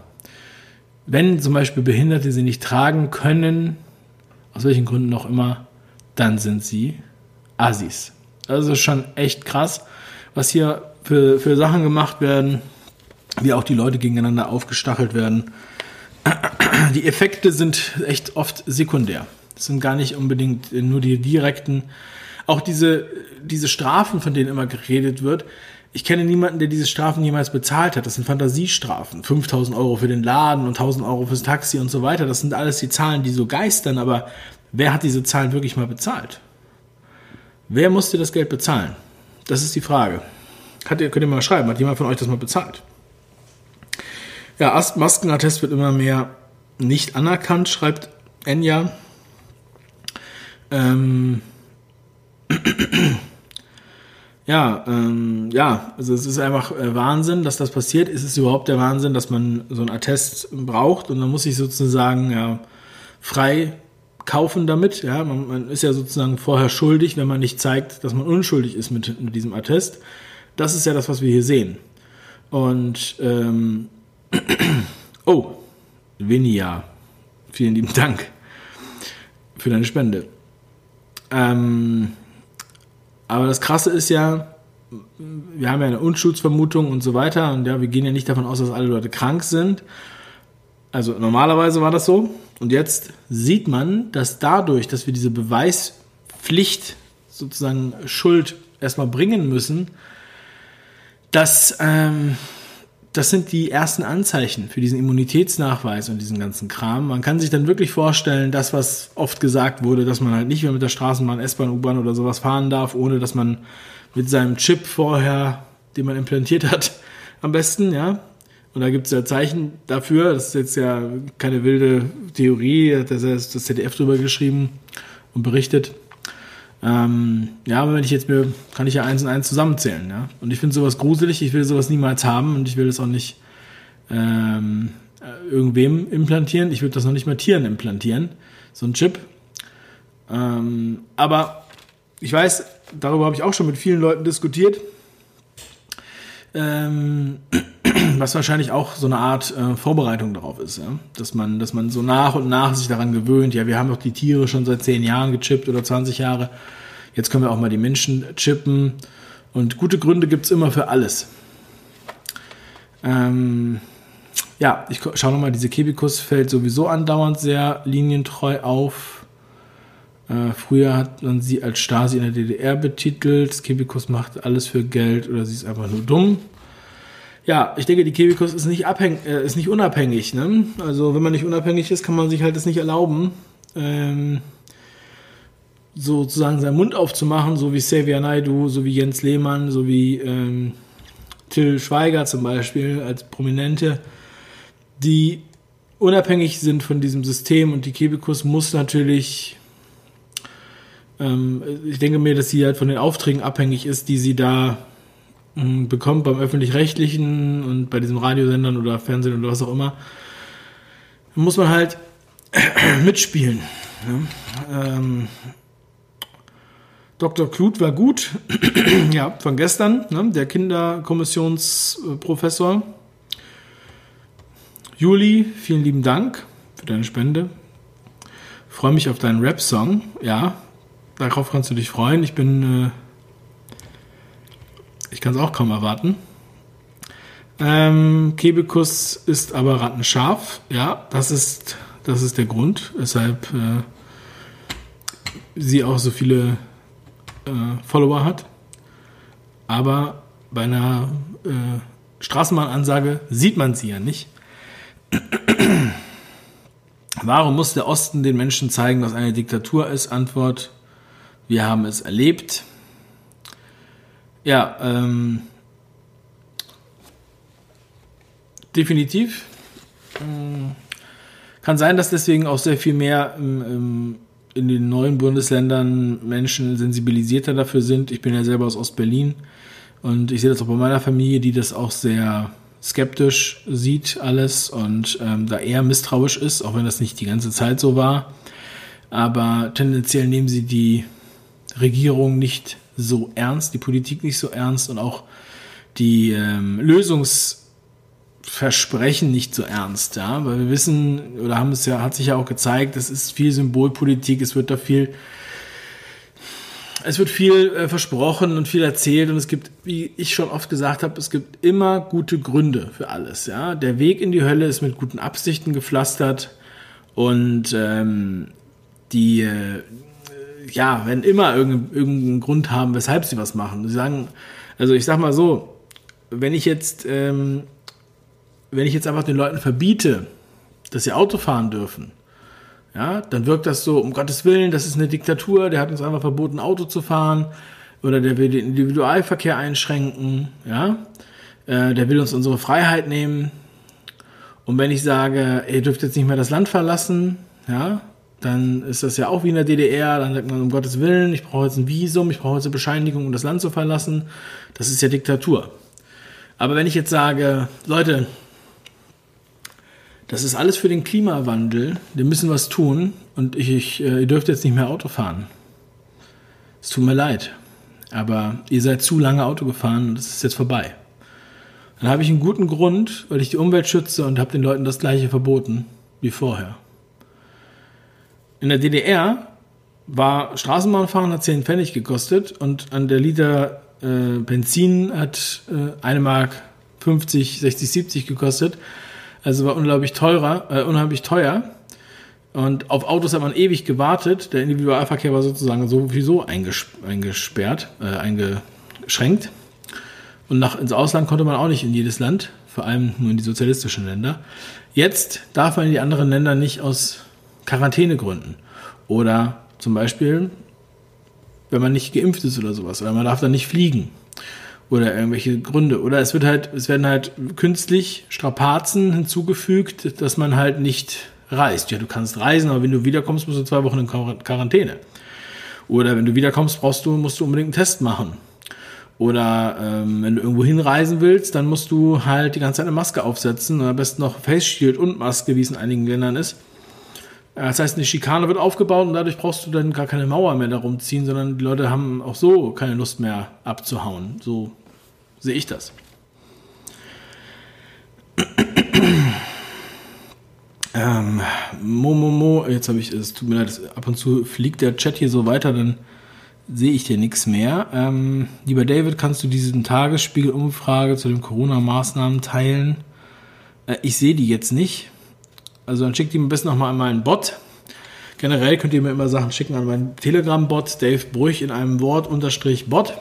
wenn zum Beispiel Behinderte sie nicht tragen können, aus welchen Gründen auch immer, dann sind sie Assis. Also schon echt krass, was hier für, für Sachen gemacht werden, wie auch die Leute gegeneinander aufgestachelt werden. Die Effekte sind echt oft sekundär. Das sind gar nicht unbedingt nur die direkten. Auch diese, diese Strafen, von denen immer geredet wird, ich kenne niemanden, der diese Strafen jemals bezahlt hat. Das sind Fantasiestrafen. 5000 Euro für den Laden und 1000 Euro fürs Taxi und so weiter. Das sind alles die Zahlen, die so geistern. Aber wer hat diese Zahlen wirklich mal bezahlt? Wer musste das Geld bezahlen? Das ist die Frage. Hat könnt ihr mal schreiben, hat jemand von euch das mal bezahlt? Ja, Maskenattest wird immer mehr nicht anerkannt, schreibt Enya. Ähm, ja, ähm, ja, also es ist einfach äh, Wahnsinn, dass das passiert. Es ist überhaupt der Wahnsinn, dass man so einen Attest braucht und dann muss ich sozusagen ja, frei kaufen damit. Ja, man, man, ist ja sozusagen vorher schuldig, wenn man nicht zeigt, dass man unschuldig ist mit, mit diesem Attest. Das ist ja das, was wir hier sehen. Und ähm, oh, Vinia, vielen lieben Dank für deine Spende. Ähm, aber das Krasse ist ja, wir haben ja eine Unschuldsvermutung und so weiter und ja, wir gehen ja nicht davon aus, dass alle Leute krank sind. Also normalerweise war das so. Und jetzt sieht man, dass dadurch, dass wir diese Beweispflicht sozusagen Schuld erstmal bringen müssen, dass ähm, das sind die ersten Anzeichen für diesen Immunitätsnachweis und diesen ganzen Kram. Man kann sich dann wirklich vorstellen, das, was oft gesagt wurde, dass man halt nicht mehr mit der Straßenbahn, S-Bahn, U-Bahn oder sowas fahren darf, ohne dass man mit seinem Chip vorher, den man implantiert hat, am besten, ja. Und da gibt es ja Zeichen dafür, das ist jetzt ja keine wilde Theorie, da hat das ZDF drüber geschrieben und berichtet. Ähm, ja, aber wenn ich jetzt mir, kann ich ja eins und eins zusammenzählen, ja. Und ich finde sowas gruselig, ich will sowas niemals haben und ich will das auch nicht ähm, irgendwem implantieren. Ich würde das noch nicht mal Tieren implantieren, so ein Chip. Ähm, aber ich weiß, darüber habe ich auch schon mit vielen Leuten diskutiert. Ähm, was wahrscheinlich auch so eine Art äh, Vorbereitung darauf ist, ja? dass man, dass man so nach und nach sich daran gewöhnt. Ja, wir haben doch die Tiere schon seit zehn Jahren gechippt oder 20 Jahre. Jetzt können wir auch mal die Menschen chippen. Und gute Gründe gibt es immer für alles. Ähm, ja, ich schaue nochmal, diese Kebikus fällt sowieso andauernd sehr linientreu auf. Äh, früher hat man sie als Stasi in der DDR betitelt. Kebikus macht alles für Geld oder sie ist einfach nur dumm ja, ich denke, die Kebikus ist nicht, abhängig, äh, ist nicht unabhängig. Ne? Also wenn man nicht unabhängig ist, kann man sich halt das nicht erlauben, ähm, sozusagen seinen Mund aufzumachen, so wie Xavier Naidu, so wie Jens Lehmann, so wie ähm, Till Schweiger zum Beispiel als Prominente, die unabhängig sind von diesem System und die Kebikus muss natürlich ähm, ich denke mir, dass sie halt von den Aufträgen abhängig ist, die sie da bekommt beim öffentlich-rechtlichen und bei diesen Radiosendern oder Fernsehen oder was auch immer, muss man halt mitspielen. Ja. Ähm, Dr. Kluth war gut, ja, von gestern, ne, der Kinderkommissionsprofessor. Juli, vielen lieben Dank für deine Spende. Freue mich auf deinen Rap-Song. Ja, darauf kannst du dich freuen. Ich bin äh, ich kann es auch kaum erwarten. Ähm, Kebekus ist aber rattenscharf. Ja, das ist, das ist der Grund, weshalb äh, sie auch so viele äh, Follower hat. Aber bei einer äh, Straßenbahnansage sieht man sie ja nicht. Warum muss der Osten den Menschen zeigen, was eine Diktatur ist? Antwort, wir haben es erlebt. Ja, ähm, definitiv. Ähm, kann sein, dass deswegen auch sehr viel mehr ähm, ähm, in den neuen Bundesländern Menschen sensibilisierter dafür sind. Ich bin ja selber aus Ostberlin und ich sehe das auch bei meiner Familie, die das auch sehr skeptisch sieht alles und ähm, da eher misstrauisch ist, auch wenn das nicht die ganze Zeit so war. Aber tendenziell nehmen sie die Regierung nicht so ernst, die Politik nicht so ernst und auch die ähm, Lösungsversprechen nicht so ernst, ja, weil wir wissen oder haben es ja, hat sich ja auch gezeigt, es ist viel Symbolpolitik, es wird da viel, es wird viel äh, versprochen und viel erzählt und es gibt, wie ich schon oft gesagt habe, es gibt immer gute Gründe für alles, ja. Der Weg in die Hölle ist mit guten Absichten gepflastert und ähm, die äh, ja, wenn immer irgendeinen, irgendeinen Grund haben, weshalb sie was machen. Sie sagen, also ich sag mal so, wenn ich jetzt, ähm, wenn ich jetzt einfach den Leuten verbiete, dass sie Auto fahren dürfen, ja, dann wirkt das so, um Gottes Willen, das ist eine Diktatur, der hat uns einfach verboten, Auto zu fahren, oder der will den Individualverkehr einschränken, ja, äh, der will uns unsere Freiheit nehmen. Und wenn ich sage, ihr dürft jetzt nicht mehr das Land verlassen, ja, dann ist das ja auch wie in der DDR, dann sagt man, um Gottes Willen, ich brauche jetzt ein Visum, ich brauche jetzt eine Bescheinigung, um das Land zu verlassen. Das ist ja Diktatur. Aber wenn ich jetzt sage, Leute, das ist alles für den Klimawandel, wir müssen was tun und ich, ich, äh, ihr dürft jetzt nicht mehr Auto fahren. Es tut mir leid, aber ihr seid zu lange Auto gefahren und es ist jetzt vorbei. Dann habe ich einen guten Grund, weil ich die Umwelt schütze und habe den Leuten das gleiche verboten wie vorher. In der DDR war Straßenbahnfahren hat 10 Pfennig gekostet und an der Liter äh, Benzin hat äh, eine Mark 50, 60, 70 gekostet. Also war unglaublich teurer, äh, unheimlich teuer. Und auf Autos hat man ewig gewartet. Der Individualverkehr war sozusagen sowieso einges eingesperrt, äh, eingeschränkt. Und nach, ins Ausland konnte man auch nicht in jedes Land vor allem nur in die sozialistischen Länder. Jetzt darf man in die anderen Länder nicht aus Quarantänegründen. Oder zum Beispiel, wenn man nicht geimpft ist oder sowas. Oder man darf dann nicht fliegen. Oder irgendwelche Gründe. Oder es wird halt, es werden halt künstlich Strapazen hinzugefügt, dass man halt nicht reist. Ja, du kannst reisen, aber wenn du wiederkommst, musst du zwei Wochen in Quarantäne. Oder wenn du wiederkommst, brauchst du, musst du unbedingt einen Test machen. Oder ähm, wenn du irgendwo hinreisen willst, dann musst du halt die ganze Zeit eine Maske aufsetzen und am besten noch Face Shield und Maske, wie es in einigen Ländern ist. Das heißt, eine Schikane wird aufgebaut und dadurch brauchst du dann gar keine Mauer mehr darum ziehen, sondern die Leute haben auch so keine Lust mehr abzuhauen. So sehe ich das. Ähm, Momomo, jetzt habe ich, es tut mir leid, ab und zu fliegt der Chat hier so weiter, dann sehe ich dir nichts mehr. Ähm, lieber David, kannst du diesen Tagesspiegel-Umfrage zu den Corona-Maßnahmen teilen? Äh, ich sehe die jetzt nicht. Also dann schickt die am besten nochmal an meinen Bot. Generell könnt ihr mir immer Sachen schicken an meinen Telegram-Bot, Dave Brüch in einem Wort unterstrich Bot.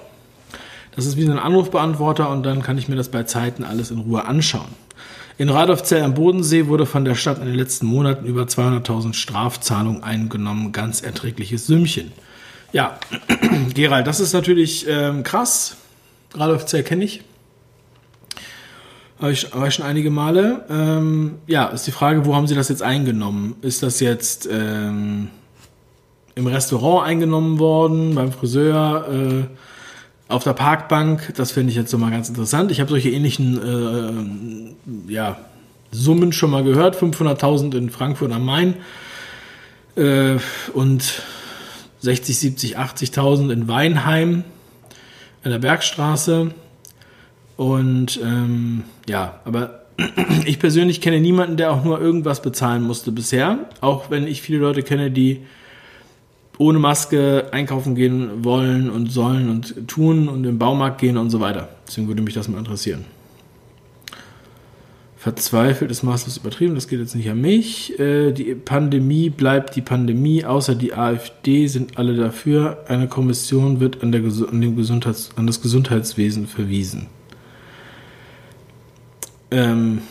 Das ist wie so ein Anrufbeantworter und dann kann ich mir das bei Zeiten alles in Ruhe anschauen. In Radolfzell am Bodensee wurde von der Stadt in den letzten Monaten über 200.000 Strafzahlungen eingenommen. Ganz erträgliches Sümmchen. Ja, Gerald, das ist natürlich ähm, krass. Radolfzell kenne ich. Habe ich, war ich schon einige Male. Ähm, ja, ist die Frage, wo haben Sie das jetzt eingenommen? Ist das jetzt ähm, im Restaurant eingenommen worden, beim Friseur? Äh, auf der Parkbank, das finde ich jetzt so mal ganz interessant. Ich habe solche ähnlichen äh, ja, Summen schon mal gehört. 500.000 in Frankfurt am Main äh, und 60, 70, 80.000 in Weinheim an der Bergstraße. Und ähm, ja, aber ich persönlich kenne niemanden, der auch nur irgendwas bezahlen musste bisher. Auch wenn ich viele Leute kenne, die ohne Maske einkaufen gehen wollen und sollen und tun und im Baumarkt gehen und so weiter. Deswegen würde mich das mal interessieren. Verzweifelt ist maßlos übertrieben, das geht jetzt nicht an mich. Äh, die Pandemie bleibt die Pandemie, außer die AfD sind alle dafür. Eine Kommission wird an, der, an, Gesundheits, an das Gesundheitswesen verwiesen. Ähm,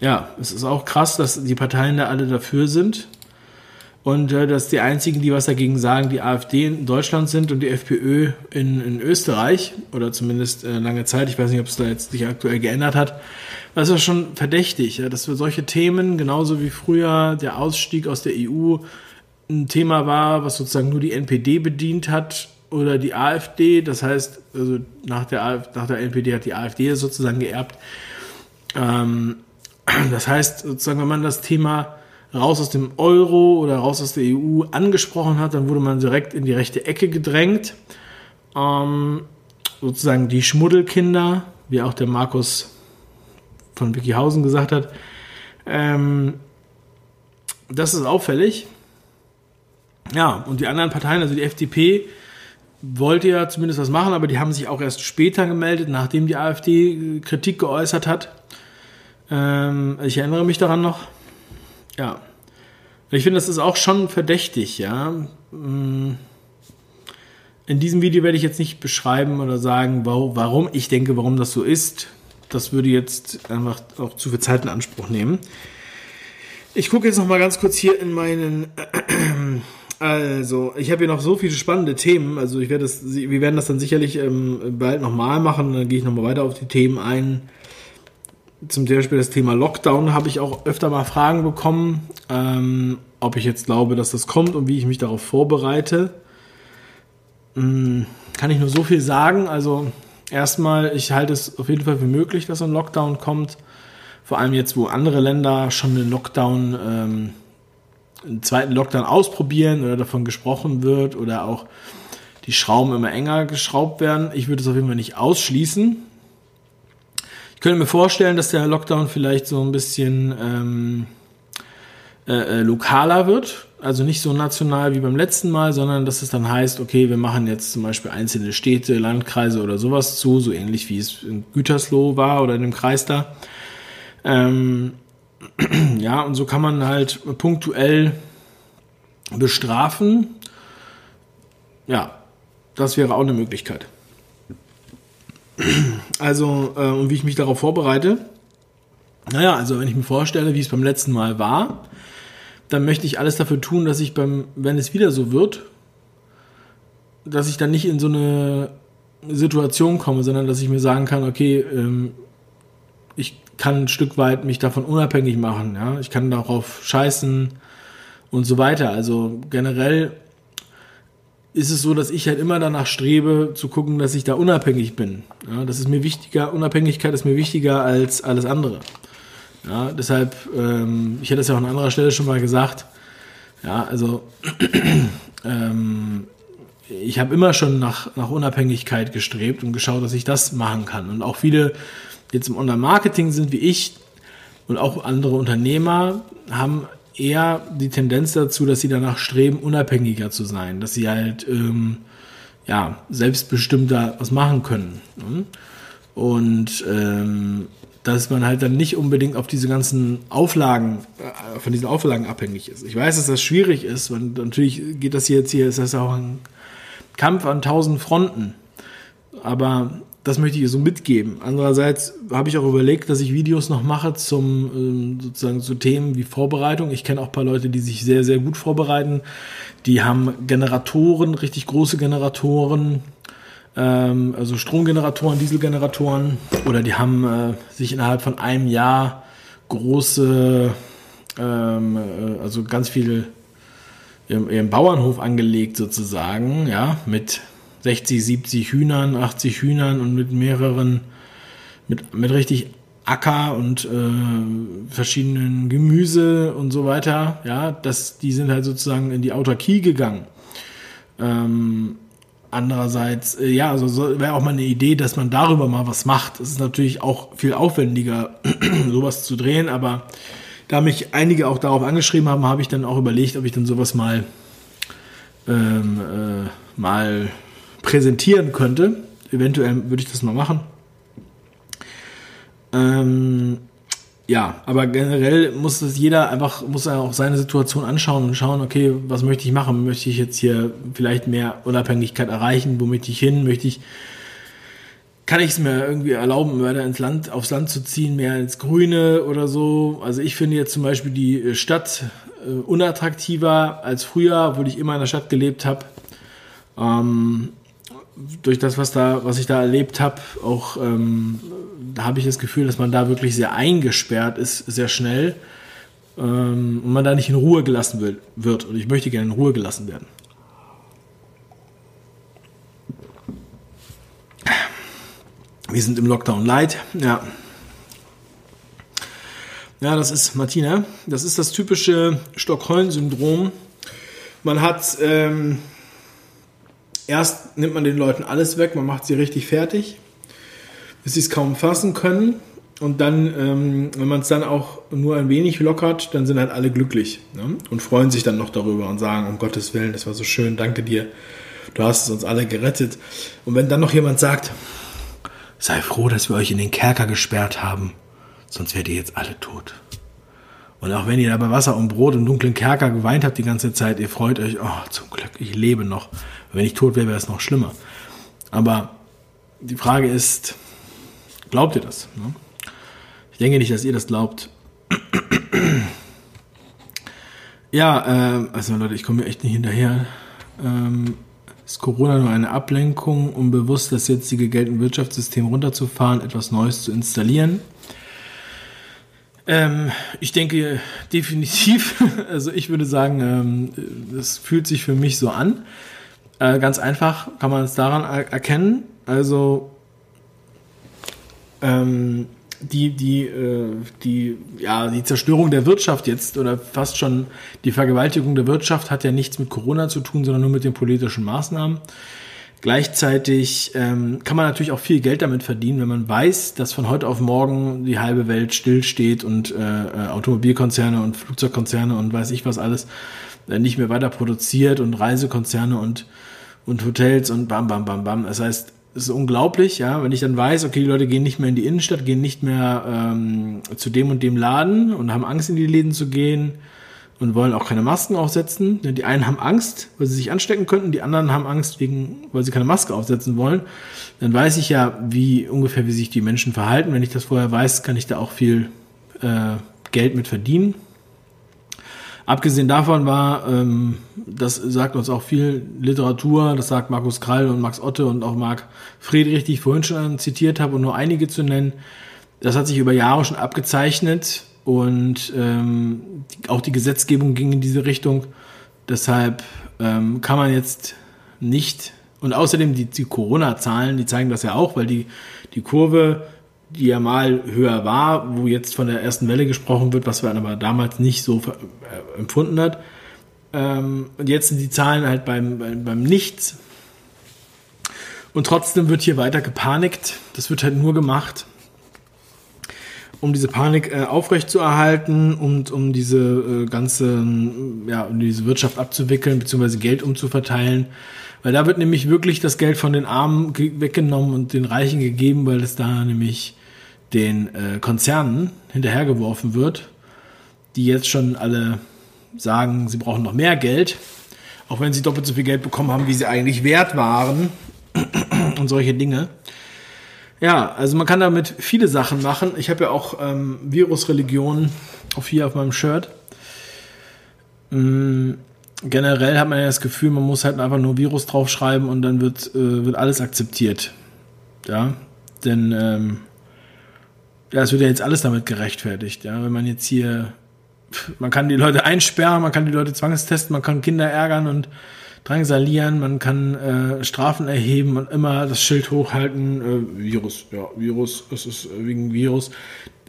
ja, es ist auch krass, dass die Parteien da alle dafür sind. Und äh, dass die einzigen, die was dagegen sagen, die AfD in Deutschland sind und die FPÖ in, in Österreich oder zumindest äh, lange Zeit. Ich weiß nicht, ob es da jetzt sich aktuell geändert hat. Das ist ja schon verdächtig, ja, dass für solche Themen, genauso wie früher der Ausstieg aus der EU ein Thema war, was sozusagen nur die NPD bedient hat oder die AfD. Das heißt, also nach der, nach der NPD hat die AfD sozusagen geerbt. Ähm, das heißt, sozusagen, wenn man das Thema raus aus dem Euro oder raus aus der EU angesprochen hat, dann wurde man direkt in die rechte Ecke gedrängt. Ähm, sozusagen die Schmuddelkinder, wie auch der Markus von Wikihausen gesagt hat. Ähm, das ist auffällig. Ja, und die anderen Parteien, also die FDP, wollte ja zumindest was machen, aber die haben sich auch erst später gemeldet, nachdem die AfD Kritik geäußert hat. Ähm, ich erinnere mich daran noch. Ja. Ich finde, das ist auch schon verdächtig, ja. Mm. In diesem Video werde ich jetzt nicht beschreiben oder sagen, warum ich denke, warum das so ist. Das würde jetzt einfach auch zu viel Zeit in Anspruch nehmen. Ich gucke jetzt noch mal ganz kurz hier in meinen. Also, ich habe hier noch so viele spannende Themen. Also, ich werde das, wir werden das dann sicherlich ähm, bald nochmal machen. Dann gehe ich nochmal weiter auf die Themen ein zum Beispiel das Thema Lockdown habe ich auch öfter mal Fragen bekommen, ähm, ob ich jetzt glaube, dass das kommt und wie ich mich darauf vorbereite. Ähm, kann ich nur so viel sagen. Also erstmal, ich halte es auf jeden Fall für möglich, dass ein Lockdown kommt. Vor allem jetzt, wo andere Länder schon einen Lockdown, ähm, einen zweiten Lockdown ausprobieren oder davon gesprochen wird oder auch die Schrauben immer enger geschraubt werden. Ich würde es auf jeden Fall nicht ausschließen. Ich könnte mir vorstellen, dass der Lockdown vielleicht so ein bisschen ähm, äh, äh, lokaler wird. Also nicht so national wie beim letzten Mal, sondern dass es dann heißt, okay, wir machen jetzt zum Beispiel einzelne Städte, Landkreise oder sowas zu, so ähnlich wie es in Gütersloh war oder in dem Kreis da. Ähm, ja, und so kann man halt punktuell bestrafen. Ja, das wäre auch eine Möglichkeit. Also, äh, und wie ich mich darauf vorbereite. Naja, also wenn ich mir vorstelle, wie es beim letzten Mal war, dann möchte ich alles dafür tun, dass ich beim, wenn es wieder so wird, dass ich dann nicht in so eine Situation komme, sondern dass ich mir sagen kann, okay, ähm, ich kann ein Stück weit mich davon unabhängig machen, ja, ich kann darauf scheißen und so weiter. Also generell ist es so, dass ich halt immer danach strebe, zu gucken, dass ich da unabhängig bin. Ja, das ist mir wichtiger, Unabhängigkeit ist mir wichtiger als alles andere. Ja, deshalb, ähm, ich hätte es ja auch an anderer Stelle schon mal gesagt, ja, also ähm, ich habe immer schon nach, nach Unabhängigkeit gestrebt und geschaut, dass ich das machen kann. Und auch viele jetzt im Online-Marketing sind wie ich und auch andere Unternehmer haben eher die Tendenz dazu, dass sie danach streben, unabhängiger zu sein, dass sie halt ähm, ja, selbstbestimmter was machen können. Ne? Und ähm, dass man halt dann nicht unbedingt auf diese ganzen Auflagen, äh, von diesen Auflagen abhängig ist. Ich weiß, dass das schwierig ist, weil natürlich geht das hier jetzt hier, ist das auch ein Kampf an tausend Fronten. Aber das möchte ich so mitgeben. Andererseits habe ich auch überlegt, dass ich Videos noch mache zum ähm, sozusagen zu Themen wie Vorbereitung. Ich kenne auch ein paar Leute, die sich sehr, sehr gut vorbereiten. Die haben Generatoren, richtig große Generatoren, ähm, also Stromgeneratoren, Dieselgeneratoren, oder die haben äh, sich innerhalb von einem Jahr große, ähm, äh, also ganz viel ihren, ihren Bauernhof angelegt sozusagen, ja, mit 60, 70 Hühnern, 80 Hühnern und mit mehreren, mit, mit richtig Acker und äh, verschiedenen Gemüse und so weiter, ja, das, die sind halt sozusagen in die Autarkie gegangen. Ähm, Andererseits, äh, ja, also so, wäre auch mal eine Idee, dass man darüber mal was macht. Es ist natürlich auch viel aufwendiger, sowas zu drehen, aber da mich einige auch darauf angeschrieben haben, habe ich dann auch überlegt, ob ich dann sowas mal, ähm, äh, mal präsentieren könnte. Eventuell würde ich das mal machen. Ähm, ja, aber generell muss das jeder einfach, muss er auch seine Situation anschauen und schauen, okay, was möchte ich machen? Möchte ich jetzt hier vielleicht mehr Unabhängigkeit erreichen? Wo möchte ich hin? Möchte ich, kann ich es mir irgendwie erlauben, weiter ins Land, aufs Land zu ziehen, mehr ins Grüne oder so? Also ich finde jetzt zum Beispiel die Stadt äh, unattraktiver als früher, obwohl ich immer in der Stadt gelebt habe. Ähm, durch das, was da, was ich da erlebt habe, auch ähm, habe ich das Gefühl, dass man da wirklich sehr eingesperrt ist, sehr schnell ähm, und man da nicht in Ruhe gelassen wird, wird. Und ich möchte gerne in Ruhe gelassen werden. Wir sind im Lockdown Light, ja. Ja, das ist Martina. Das ist das typische Stockholm-Syndrom. Man hat ähm, erst nimmt man den Leuten alles weg, man macht sie richtig fertig, bis sie es kaum fassen können. Und dann, ähm, wenn man es dann auch nur ein wenig lockert, dann sind halt alle glücklich ne? und freuen sich dann noch darüber und sagen, um Gottes Willen, das war so schön, danke dir, du hast es uns alle gerettet. Und wenn dann noch jemand sagt, sei froh, dass wir euch in den Kerker gesperrt haben, sonst werdet ihr jetzt alle tot. Und auch wenn ihr da bei Wasser und Brot im dunklen Kerker geweint habt die ganze Zeit, ihr freut euch, oh, zum Glück, ich lebe noch. Wenn ich tot wäre, wäre es noch schlimmer. Aber die Frage ist, glaubt ihr das? Ne? Ich denke nicht, dass ihr das glaubt. ja, äh, also Leute, ich komme mir echt nicht hinterher. Ähm, ist Corona nur eine Ablenkung, um bewusst das jetzige Geld- und Wirtschaftssystem runterzufahren, etwas Neues zu installieren? Ähm, ich denke definitiv, also ich würde sagen, ähm, das fühlt sich für mich so an. Äh, ganz einfach kann man es daran er erkennen. Also ähm, die, die, äh, die, ja, die Zerstörung der Wirtschaft jetzt oder fast schon die Vergewaltigung der Wirtschaft hat ja nichts mit Corona zu tun, sondern nur mit den politischen Maßnahmen. Gleichzeitig ähm, kann man natürlich auch viel Geld damit verdienen, wenn man weiß, dass von heute auf morgen die halbe Welt stillsteht und äh, äh Automobilkonzerne und Flugzeugkonzerne und weiß ich was alles äh, nicht mehr weiter produziert und Reisekonzerne und und Hotels und bam, bam, bam, bam. Das heißt, es ist unglaublich, ja, wenn ich dann weiß, okay, die Leute gehen nicht mehr in die Innenstadt, gehen nicht mehr ähm, zu dem und dem Laden und haben Angst, in die Läden zu gehen und wollen auch keine Masken aufsetzen. Die einen haben Angst, weil sie sich anstecken könnten, die anderen haben Angst, wegen, weil sie keine Maske aufsetzen wollen. Dann weiß ich ja, wie ungefähr, wie sich die Menschen verhalten. Wenn ich das vorher weiß, kann ich da auch viel äh, Geld mit verdienen. Abgesehen davon war, ähm, das sagt uns auch viel Literatur, das sagt Markus Krall und Max Otte und auch Marc Friedrich, die ich vorhin schon zitiert habe, und nur einige zu nennen. Das hat sich über Jahre schon abgezeichnet und ähm, auch die Gesetzgebung ging in diese Richtung. Deshalb ähm, kann man jetzt nicht, und außerdem die, die Corona-Zahlen, die zeigen das ja auch, weil die, die Kurve die ja mal höher war, wo jetzt von der ersten Welle gesprochen wird, was man aber damals nicht so äh, empfunden hat. Ähm, und jetzt sind die Zahlen halt beim, beim, beim Nichts. Und trotzdem wird hier weiter gepanikt. Das wird halt nur gemacht, um diese Panik äh, aufrechtzuerhalten und um diese äh, ganze, ja, um diese Wirtschaft abzuwickeln, beziehungsweise Geld umzuverteilen. Weil da wird nämlich wirklich das Geld von den Armen weggenommen und den Reichen gegeben, weil es da nämlich den äh, Konzernen hinterhergeworfen wird, die jetzt schon alle sagen, sie brauchen noch mehr Geld, auch wenn sie doppelt so viel Geld bekommen haben, wie sie eigentlich wert waren und solche Dinge. Ja, also man kann damit viele Sachen machen. Ich habe ja auch ähm, Virusreligion auf hier auf meinem Shirt. Ähm, generell hat man ja das Gefühl, man muss halt einfach nur Virus draufschreiben und dann wird, äh, wird alles akzeptiert. Ja, denn ähm, ja, es wird ja jetzt alles damit gerechtfertigt. Ja, wenn man jetzt hier, man kann die Leute einsperren, man kann die Leute zwangstesten, man kann Kinder ärgern und drangsalieren, man kann äh, Strafen erheben und immer das Schild hochhalten, äh, Virus, ja, Virus, es ist wegen Virus.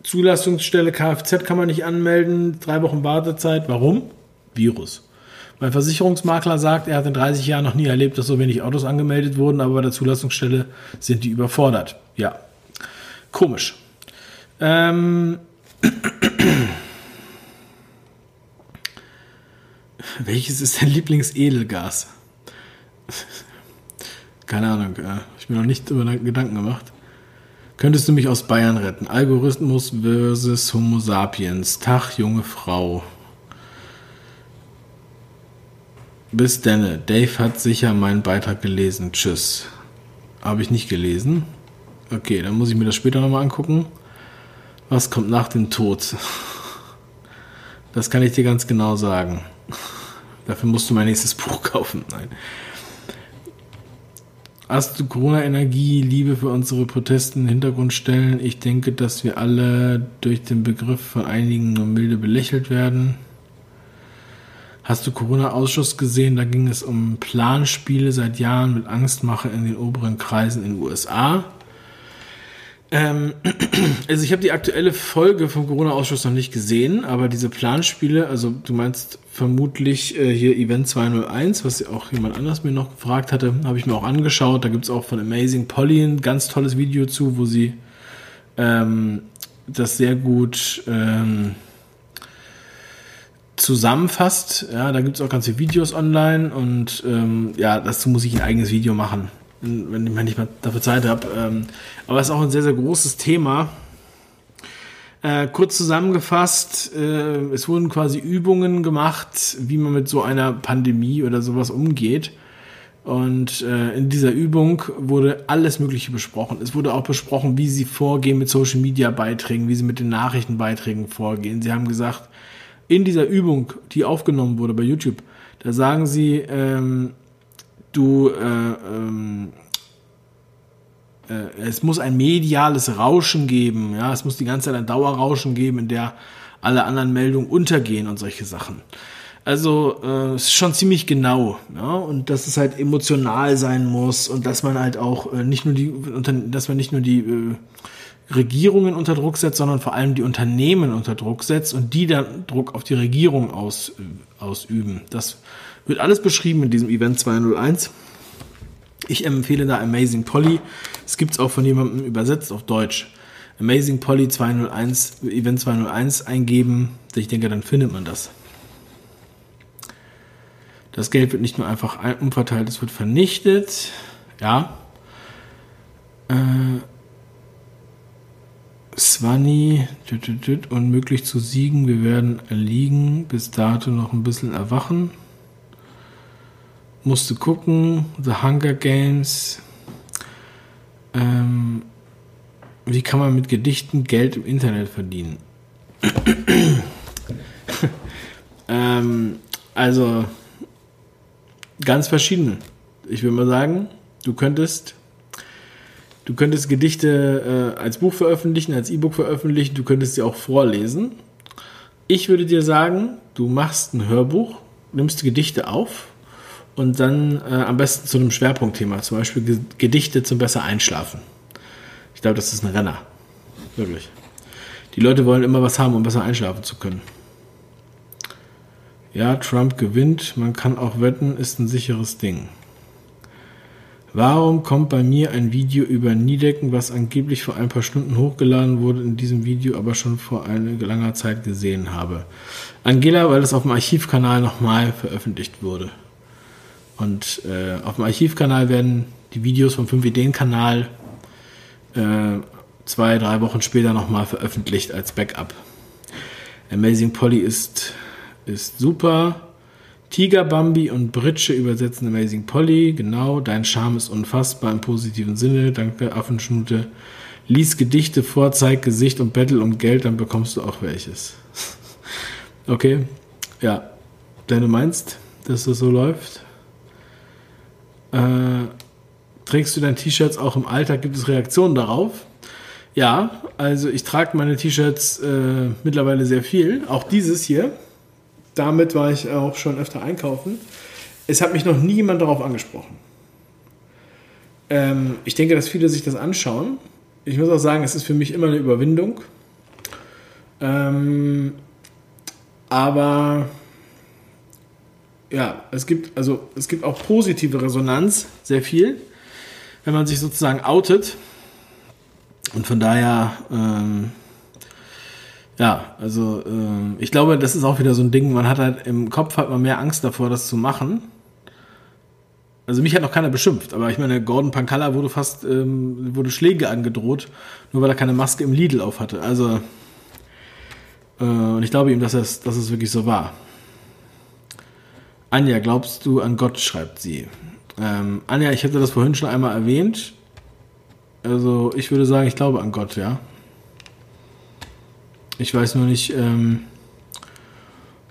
Zulassungsstelle Kfz kann man nicht anmelden, drei Wochen Wartezeit. Warum? Virus. Mein Versicherungsmakler sagt, er hat in 30 Jahren noch nie erlebt, dass so wenig Autos angemeldet wurden, aber bei der Zulassungsstelle sind die überfordert. Ja, komisch. Ähm. Welches ist dein Lieblingsedelgas? Keine Ahnung, äh, ich mir noch nicht über Gedanken gemacht. Könntest du mich aus Bayern retten? Algorithmus versus Homo sapiens. Tag, junge Frau. Bis denne. Dave hat sicher meinen Beitrag gelesen. Tschüss. Habe ich nicht gelesen. Okay, dann muss ich mir das später nochmal angucken. Was kommt nach dem Tod? Das kann ich dir ganz genau sagen. Dafür musst du mein nächstes Buch kaufen. Nein. Hast du Corona-Energie, Liebe für unsere Proteste in den Hintergrund stellen? Ich denke, dass wir alle durch den Begriff von einigen nur milde belächelt werden. Hast du Corona-Ausschuss gesehen? Da ging es um Planspiele seit Jahren mit Angstmache in den oberen Kreisen in den USA. Ähm, also ich habe die aktuelle Folge vom Corona-Ausschuss noch nicht gesehen, aber diese Planspiele, also du meinst vermutlich äh, hier Event 201, was auch jemand anders mir noch gefragt hatte, habe ich mir auch angeschaut. Da gibt es auch von Amazing Polly ein ganz tolles Video zu, wo sie ähm, das sehr gut ähm, zusammenfasst. Ja, da gibt es auch ganze Videos online und ähm, ja, dazu muss ich ein eigenes Video machen wenn, ich mal dafür Zeit habe. Ähm, aber es ist auch ein sehr, sehr großes Thema. Äh, kurz zusammengefasst, äh, es wurden quasi Übungen gemacht, wie man mit so einer Pandemie oder sowas umgeht. Und äh, in dieser Übung wurde alles Mögliche besprochen. Es wurde auch besprochen, wie sie vorgehen mit Social Media Beiträgen, wie sie mit den Nachrichtenbeiträgen vorgehen. Sie haben gesagt, in dieser Übung, die aufgenommen wurde bei YouTube, da sagen sie, ähm, du, äh, ähm, äh, es muss ein mediales Rauschen geben, ja, es muss die ganze Zeit ein Dauerrauschen geben, in der alle anderen Meldungen untergehen und solche Sachen. Also äh, es ist schon ziemlich genau, ja, und dass es halt emotional sein muss und dass man halt auch äh, nicht nur die, dass man nicht nur die äh, Regierungen unter Druck setzt, sondern vor allem die Unternehmen unter Druck setzt und die dann Druck auf die Regierung aus, äh, ausüben. Das wird alles beschrieben in diesem Event 201. Ich empfehle da Amazing Polly. Es gibt es auch von jemandem übersetzt auf Deutsch. Amazing Polly 201, Event 201 eingeben. Ich denke, dann findet man das. Das Geld wird nicht nur einfach umverteilt, es wird vernichtet. Ja. Äh, Swanny, unmöglich zu siegen. Wir werden erliegen. Bis dato noch ein bisschen erwachen musste gucken, The Hunger Games. Ähm, wie kann man mit Gedichten Geld im Internet verdienen? ähm, also ganz verschieden. Ich will mal sagen, du könntest Du könntest Gedichte äh, als Buch veröffentlichen, als E-Book veröffentlichen, du könntest sie auch vorlesen. Ich würde dir sagen, du machst ein Hörbuch, nimmst Gedichte auf und dann äh, am besten zu einem Schwerpunktthema, zum Beispiel Gedichte zum besser Einschlafen. Ich glaube, das ist ein Renner. Wirklich. Die Leute wollen immer was haben, um besser einschlafen zu können. Ja, Trump gewinnt, man kann auch wetten, ist ein sicheres Ding. Warum kommt bei mir ein Video über Niedecken, was angeblich vor ein paar Stunden hochgeladen wurde, in diesem Video aber schon vor einer langer Zeit gesehen habe? Angela, weil das auf dem Archivkanal nochmal veröffentlicht wurde. Und äh, auf dem Archivkanal werden die Videos vom 5-Ideen-Kanal äh, zwei, drei Wochen später nochmal veröffentlicht als Backup. Amazing Polly ist, ist super. Tiger Bambi und Britsche übersetzen Amazing Polly. Genau, dein Charme ist unfassbar im positiven Sinne. Danke, Affenschnute. Lies Gedichte vor, zeig Gesicht und Battle um Geld, dann bekommst du auch welches. okay, ja. Denn du meinst, dass das so läuft? Äh, trägst du dein T-Shirts auch im Alltag? Gibt es Reaktionen darauf? Ja, also ich trage meine T-Shirts äh, mittlerweile sehr viel. Auch dieses hier damit war ich auch schon öfter einkaufen. Es hat mich noch nie jemand darauf angesprochen. Ähm, ich denke, dass viele sich das anschauen. Ich muss auch sagen, es ist für mich immer eine Überwindung. Ähm, aber ja, es gibt also es gibt auch positive Resonanz, sehr viel, wenn man sich sozusagen outet. Und von daher ähm, ja, also äh, ich glaube, das ist auch wieder so ein Ding, man hat halt im Kopf hat man mehr Angst davor, das zu machen. Also mich hat noch keiner beschimpft, aber ich meine, Gordon Pankalla wurde fast, ähm, wurde Schläge angedroht, nur weil er keine Maske im Lidl auf hatte. Also, äh, und ich glaube ihm, dass es, dass es wirklich so war. Anja, glaubst du an Gott, schreibt sie. Ähm, Anja, ich hätte das vorhin schon einmal erwähnt. Also ich würde sagen, ich glaube an Gott, ja. Ich weiß nur nicht, ähm,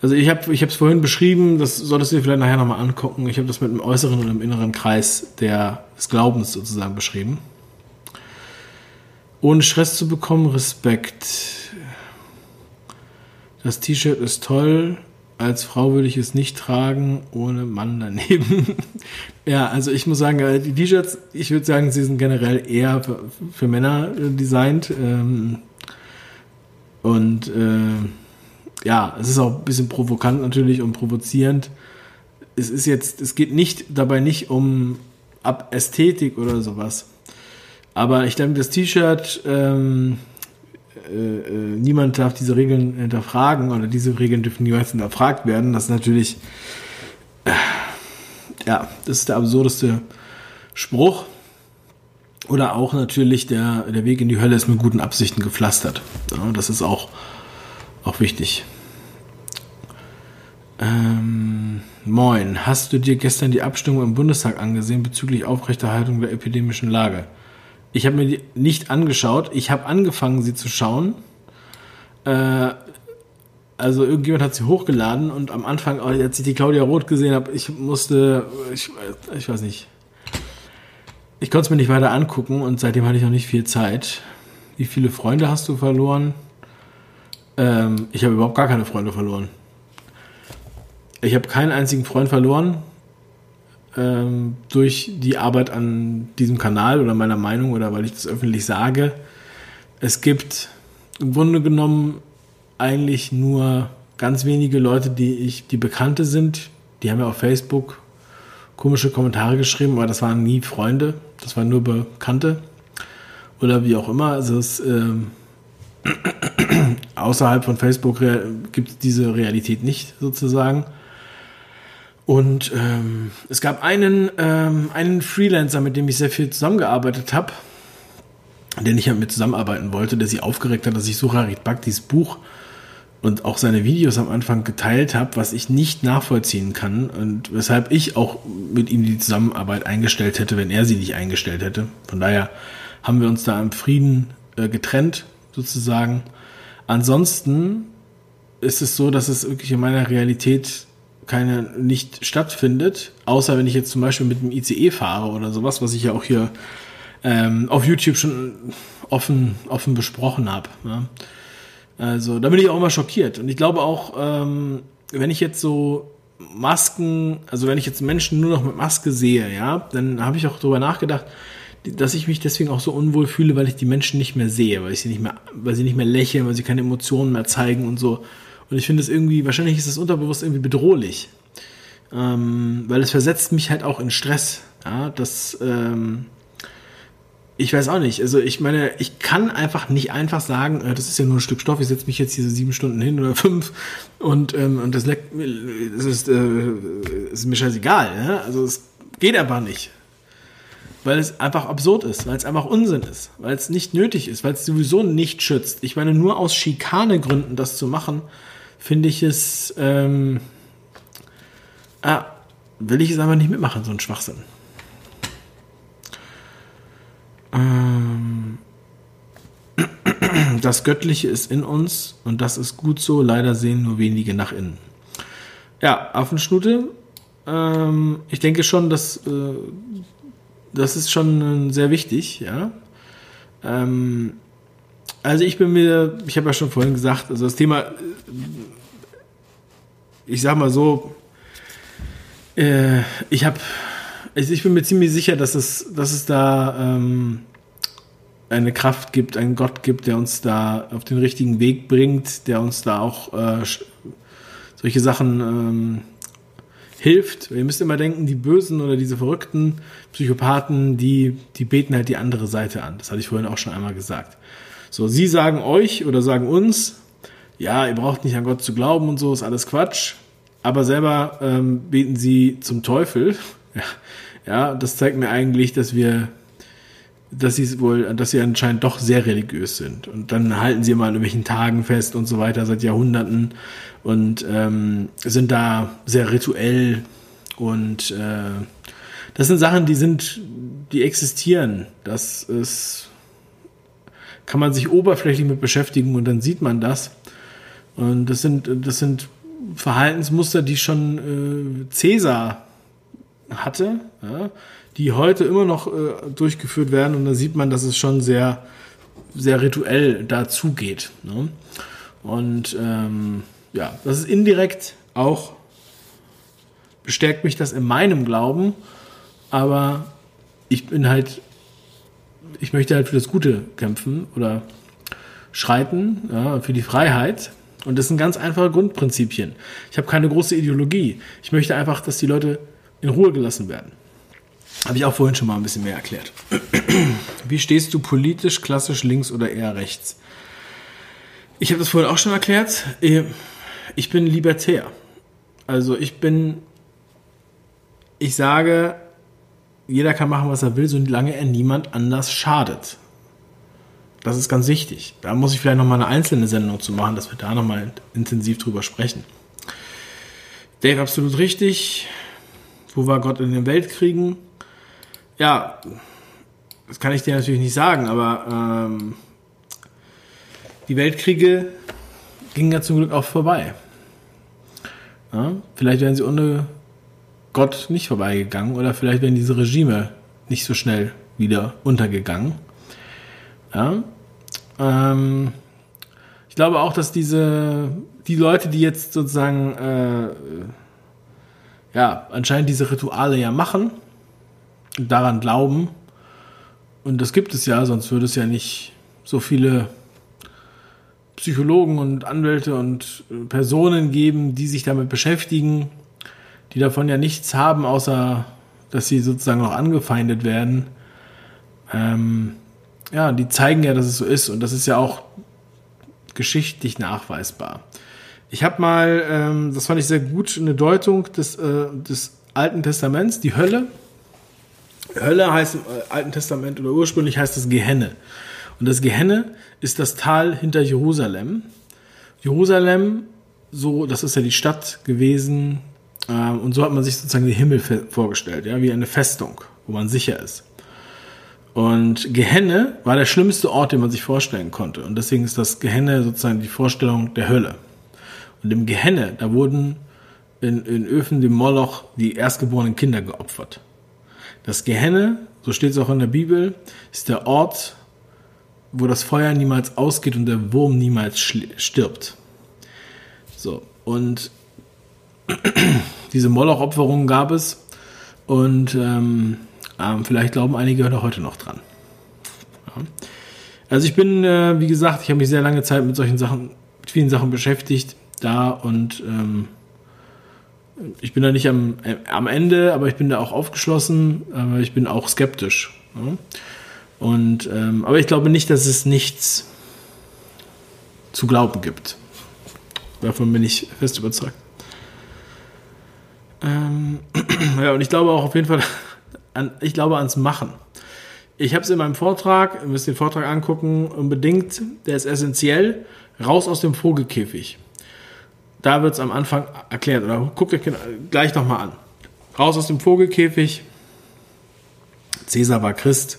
also ich habe es vorhin beschrieben, das solltest du dir vielleicht nachher nochmal angucken. Ich habe das mit einem äußeren und einem inneren Kreis der, des Glaubens sozusagen beschrieben. Ohne Stress zu bekommen, Respekt. Das T-Shirt ist toll. Als Frau würde ich es nicht tragen, ohne Mann daneben. ja, also ich muss sagen, äh, die T-Shirts, ich würde sagen, sie sind generell eher für, Männer äh, designt. Ähm, und äh, ja, es ist auch ein bisschen provokant natürlich und provozierend. Es ist jetzt, es geht nicht dabei nicht um Ab Ästhetik oder sowas. Aber ich denke, das T-Shirt, ähm, äh, äh, niemand darf diese Regeln hinterfragen oder diese Regeln dürfen niemals hinterfragt werden. Das ist natürlich, äh, ja, das ist der absurdeste Spruch. Oder auch natürlich der, der Weg in die Hölle ist mit guten Absichten gepflastert. Ja, das ist auch, auch wichtig. Ähm, moin, hast du dir gestern die Abstimmung im Bundestag angesehen bezüglich Aufrechterhaltung der epidemischen Lage? Ich habe mir die nicht angeschaut. Ich habe angefangen, sie zu schauen. Äh, also irgendjemand hat sie hochgeladen und am Anfang, als ich die Claudia Roth gesehen habe, ich musste, ich, ich weiß nicht, ich konnte es mir nicht weiter angucken und seitdem hatte ich noch nicht viel Zeit. Wie viele Freunde hast du verloren? Ähm, ich habe überhaupt gar keine Freunde verloren. Ich habe keinen einzigen Freund verloren ähm, durch die Arbeit an diesem Kanal oder meiner Meinung oder weil ich das öffentlich sage. Es gibt im Grunde genommen eigentlich nur ganz wenige Leute, die ich, die Bekannte sind. Die haben ja auf Facebook komische Kommentare geschrieben, aber das waren nie Freunde, das waren nur Bekannte oder wie auch immer. Also es, ähm, außerhalb von Facebook gibt es diese Realität nicht sozusagen. Und ähm, es gab einen, ähm, einen Freelancer, mit dem ich sehr viel zusammengearbeitet habe, der nicht mit mir zusammenarbeiten wollte, der sich aufgeregt hat, dass ich Sucharit Bhaktis Buch und auch seine Videos am Anfang geteilt habe, was ich nicht nachvollziehen kann und weshalb ich auch mit ihm die Zusammenarbeit eingestellt hätte, wenn er sie nicht eingestellt hätte. Von daher haben wir uns da im Frieden äh, getrennt, sozusagen. Ansonsten ist es so, dass es wirklich in meiner Realität keine nicht stattfindet, außer wenn ich jetzt zum Beispiel mit dem ICE fahre oder sowas, was ich ja auch hier ähm, auf YouTube schon offen, offen besprochen habe. Ne? Also da bin ich auch immer schockiert. Und ich glaube auch, ähm, wenn ich jetzt so Masken, also wenn ich jetzt Menschen nur noch mit Maske sehe, ja, dann habe ich auch darüber nachgedacht, dass ich mich deswegen auch so unwohl fühle, weil ich die Menschen nicht mehr sehe, weil ich sie nicht mehr, weil sie nicht mehr lächeln, weil sie keine Emotionen mehr zeigen und so. Und ich finde es irgendwie, wahrscheinlich ist es unterbewusst irgendwie bedrohlich. Ähm, weil es versetzt mich halt auch in Stress. Ja, das, ähm, ich weiß auch nicht. Also ich meine, ich kann einfach nicht einfach sagen, äh, das ist ja nur ein Stück Stoff, ich setze mich jetzt hier so sieben Stunden hin oder fünf und, ähm, und das, das ist, äh, ist mir scheißegal. Ja? Also es geht einfach nicht. Weil es einfach absurd ist, weil es einfach Unsinn ist, weil es nicht nötig ist, weil es sowieso nicht schützt. Ich meine, nur aus Schikanegründen das zu machen, finde ich es, ähm, ah, will ich es aber nicht mitmachen, so ein Schwachsinn. Ähm, das Göttliche ist in uns und das ist gut so. Leider sehen nur wenige nach innen. Ja, Affenschnute. Ähm, ich denke schon, dass äh, das ist schon sehr wichtig, ja. Ähm, also ich bin mir, ich habe ja schon vorhin gesagt, also das Thema, äh, ich sag mal so, äh, ich habe also ich bin mir ziemlich sicher, dass es, dass es da ähm, eine Kraft gibt, einen Gott gibt, der uns da auf den richtigen Weg bringt, der uns da auch äh, solche Sachen ähm, hilft. Ihr müsst immer denken, die Bösen oder diese verrückten Psychopathen, die, die beten halt die andere Seite an. Das hatte ich vorhin auch schon einmal gesagt. So, sie sagen euch oder sagen uns, ja, ihr braucht nicht an Gott zu glauben und so, ist alles Quatsch. Aber selber ähm, beten sie zum Teufel. Ja, ja, das zeigt mir eigentlich, dass wir, dass sie wohl, dass sie anscheinend doch sehr religiös sind. Und dann halten sie immer an irgendwelchen Tagen fest und so weiter seit Jahrhunderten und ähm, sind da sehr rituell und äh, das sind Sachen, die sind, die existieren. Das ist, kann man sich oberflächlich mit beschäftigen und dann sieht man das. Und das sind, das sind Verhaltensmuster, die schon äh, Cäsar hatte, ja, die heute immer noch äh, durchgeführt werden und da sieht man, dass es schon sehr, sehr rituell dazugeht. Ne? Und ähm, ja, das ist indirekt auch, bestärkt mich das in meinem Glauben, aber ich bin halt, ich möchte halt für das Gute kämpfen oder schreiten, ja, für die Freiheit. Und das sind ganz einfache Grundprinzipien. Ich habe keine große Ideologie. Ich möchte einfach, dass die Leute in Ruhe gelassen werden. Habe ich auch vorhin schon mal ein bisschen mehr erklärt. Wie stehst du politisch, klassisch links oder eher rechts? Ich habe das vorhin auch schon erklärt. Äh, ich bin libertär. Also ich bin, ich sage, jeder kann machen, was er will, solange er niemand anders schadet. Das ist ganz wichtig. Da muss ich vielleicht nochmal eine einzelne Sendung zu machen, dass wir da nochmal intensiv drüber sprechen. Dave, absolut richtig. Wo war Gott in den Weltkriegen? Ja, das kann ich dir natürlich nicht sagen, aber ähm, die Weltkriege gingen ja zum Glück auch vorbei. Ja, vielleicht wären sie ohne Gott nicht vorbeigegangen oder vielleicht wären diese Regime nicht so schnell wieder untergegangen. Ja, ähm, ich glaube auch, dass diese die Leute, die jetzt sozusagen äh, ja, anscheinend diese Rituale ja machen daran glauben. Und das gibt es ja, sonst würde es ja nicht so viele Psychologen und Anwälte und Personen geben, die sich damit beschäftigen, die davon ja nichts haben, außer dass sie sozusagen noch angefeindet werden. Ähm, ja, die zeigen ja, dass es so ist und das ist ja auch geschichtlich nachweisbar. Ich habe mal, ähm, das fand ich sehr gut, eine Deutung des, äh, des Alten Testaments, die Hölle. Hölle heißt im äh, Alten Testament oder ursprünglich heißt es Gehenne. Und das Gehenne ist das Tal hinter Jerusalem. Jerusalem, so, das ist ja die Stadt gewesen, und so hat man sich sozusagen den Himmel vorgestellt, ja, wie eine Festung, wo man sicher ist. Und Gehenne war der schlimmste Ort, den man sich vorstellen konnte. Und deswegen ist das Gehenne sozusagen die Vorstellung der Hölle. Und im Gehenne, da wurden in, in Öfen dem Moloch die erstgeborenen Kinder geopfert. Das Gehenne, so steht es auch in der Bibel, ist der Ort, wo das Feuer niemals ausgeht und der Wurm niemals stirbt. So, und diese Moloch-Opferungen gab es und ähm, ähm, vielleicht glauben einige da heute noch dran. Ja. Also ich bin, äh, wie gesagt, ich habe mich sehr lange Zeit mit solchen Sachen, mit vielen Sachen beschäftigt da und ähm, ich bin da nicht am, äh, am Ende, aber ich bin da auch aufgeschlossen, aber ich bin auch skeptisch. Ja. Und, ähm, aber ich glaube nicht, dass es nichts zu glauben gibt. Davon bin ich fest überzeugt. Ähm, ja, und ich glaube auch auf jeden Fall, an, ich glaube ans Machen. Ich habe es in meinem Vortrag, ihr müsst den Vortrag angucken, unbedingt, der ist essentiell, raus aus dem Vogelkäfig. Da wird es am Anfang erklärt, oder guckt euch gleich nochmal an. Raus aus dem Vogelkäfig. Cäsar war Christ.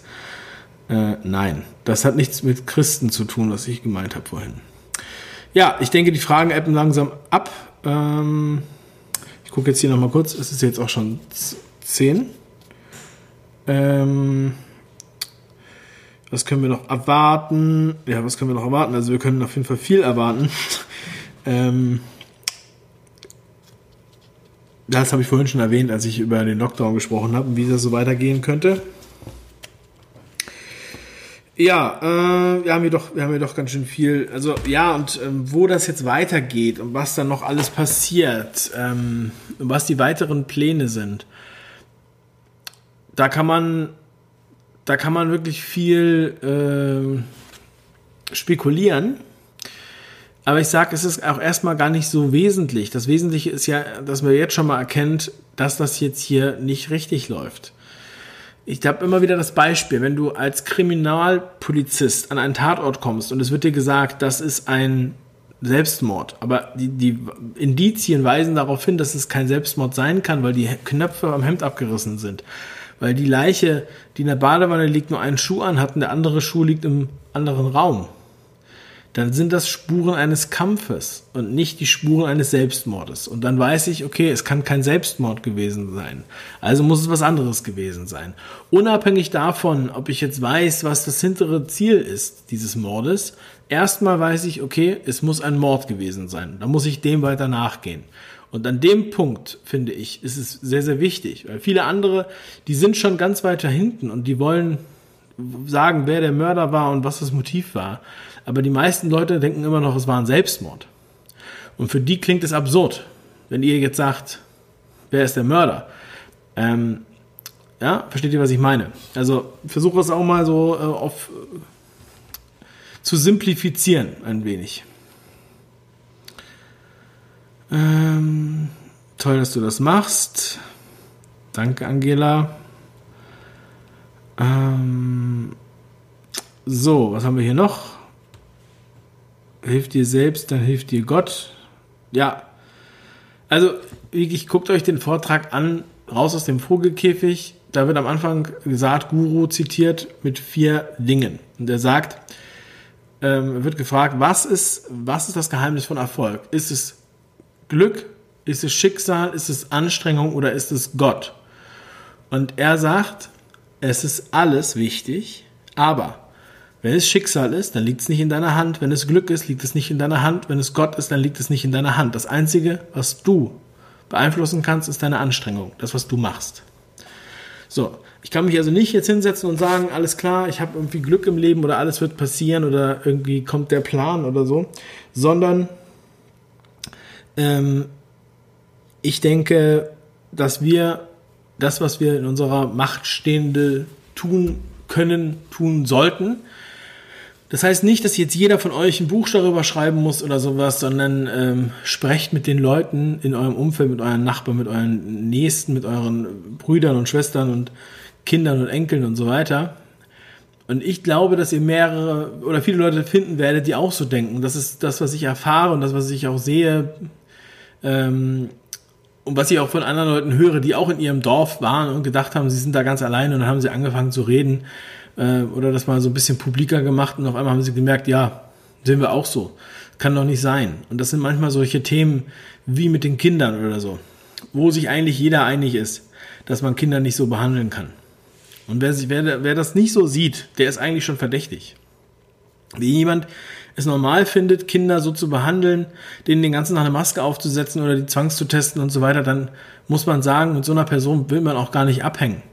Äh, nein, das hat nichts mit Christen zu tun, was ich gemeint habe vorhin. Ja, ich denke, die Fragen appen langsam ab. Ähm, gucke jetzt hier nochmal kurz. Es ist jetzt auch schon 10. Ähm, was können wir noch erwarten? Ja, was können wir noch erwarten? Also wir können auf jeden Fall viel erwarten. ähm, das habe ich vorhin schon erwähnt, als ich über den Lockdown gesprochen habe wie das so weitergehen könnte. Ja, äh, wir haben hier doch, wir haben hier doch ganz schön viel. Also ja, und ähm, wo das jetzt weitergeht und was dann noch alles passiert, ähm, was die weiteren Pläne sind, da kann man, da kann man wirklich viel äh, spekulieren. Aber ich sage, es ist auch erstmal gar nicht so wesentlich. Das Wesentliche ist ja, dass man jetzt schon mal erkennt, dass das jetzt hier nicht richtig läuft. Ich habe immer wieder das Beispiel, wenn du als Kriminalpolizist an einen Tatort kommst und es wird dir gesagt, das ist ein Selbstmord, aber die, die Indizien weisen darauf hin, dass es kein Selbstmord sein kann, weil die Knöpfe am Hemd abgerissen sind weil die Leiche, die in der Badewanne liegt, nur einen Schuh anhat und der andere Schuh liegt im anderen Raum. Dann sind das Spuren eines Kampfes und nicht die Spuren eines Selbstmordes. Und dann weiß ich, okay, es kann kein Selbstmord gewesen sein. Also muss es was anderes gewesen sein. Unabhängig davon, ob ich jetzt weiß, was das hintere Ziel ist dieses Mordes, erstmal weiß ich, okay, es muss ein Mord gewesen sein. Da muss ich dem weiter nachgehen. Und an dem Punkt, finde ich, ist es sehr, sehr wichtig, weil viele andere, die sind schon ganz weiter hinten und die wollen sagen, wer der Mörder war und was das Motiv war. Aber die meisten Leute denken immer noch, es war ein Selbstmord. Und für die klingt es absurd, wenn ihr jetzt sagt, wer ist der Mörder? Ähm, ja, versteht ihr, was ich meine? Also versuche es auch mal so äh, auf äh, zu simplifizieren ein wenig. Ähm, toll, dass du das machst. Danke, Angela. Ähm, so, was haben wir hier noch? Hilft dir selbst, dann hilft dir Gott. Ja. Also, wirklich, guckt euch den Vortrag an, raus aus dem Vogelkäfig. Da wird am Anfang gesagt, Guru zitiert mit vier Dingen. Und er sagt, ähm, wird gefragt, was ist, was ist das Geheimnis von Erfolg? Ist es Glück? Ist es Schicksal? Ist es Anstrengung oder ist es Gott? Und er sagt, es ist alles wichtig, aber wenn es Schicksal ist, dann liegt es nicht in deiner Hand. Wenn es Glück ist, liegt es nicht in deiner Hand. Wenn es Gott ist, dann liegt es nicht in deiner Hand. Das Einzige, was du beeinflussen kannst, ist deine Anstrengung, das, was du machst. So, ich kann mich also nicht jetzt hinsetzen und sagen, alles klar, ich habe irgendwie Glück im Leben oder alles wird passieren oder irgendwie kommt der Plan oder so, sondern ähm, ich denke, dass wir das, was wir in unserer Macht Stehende tun können, tun sollten. Das heißt nicht, dass jetzt jeder von euch ein Buch darüber schreiben muss oder sowas, sondern ähm, sprecht mit den Leuten in eurem Umfeld, mit euren Nachbarn, mit euren Nächsten, mit euren Brüdern und Schwestern und Kindern und Enkeln und so weiter. Und ich glaube, dass ihr mehrere oder viele Leute finden werdet, die auch so denken. Das ist das, was ich erfahre und das, was ich auch sehe ähm, und was ich auch von anderen Leuten höre, die auch in ihrem Dorf waren und gedacht haben, sie sind da ganz alleine und dann haben sie angefangen zu reden. Äh, oder das mal so ein bisschen publiker gemacht und auf einmal haben sie gemerkt, ja, sehen wir auch so. Kann doch nicht sein. Und das sind manchmal solche Themen wie mit den Kindern oder so, wo sich eigentlich jeder einig ist, dass man Kinder nicht so behandeln kann. Und wer, sich, wer, wer das nicht so sieht, der ist eigentlich schon verdächtig. Wie jemand es normal findet, Kinder so zu behandeln, denen den ganzen Tag eine Maske aufzusetzen oder die zwangszutesten und so weiter, dann muss man sagen, mit so einer Person will man auch gar nicht abhängen.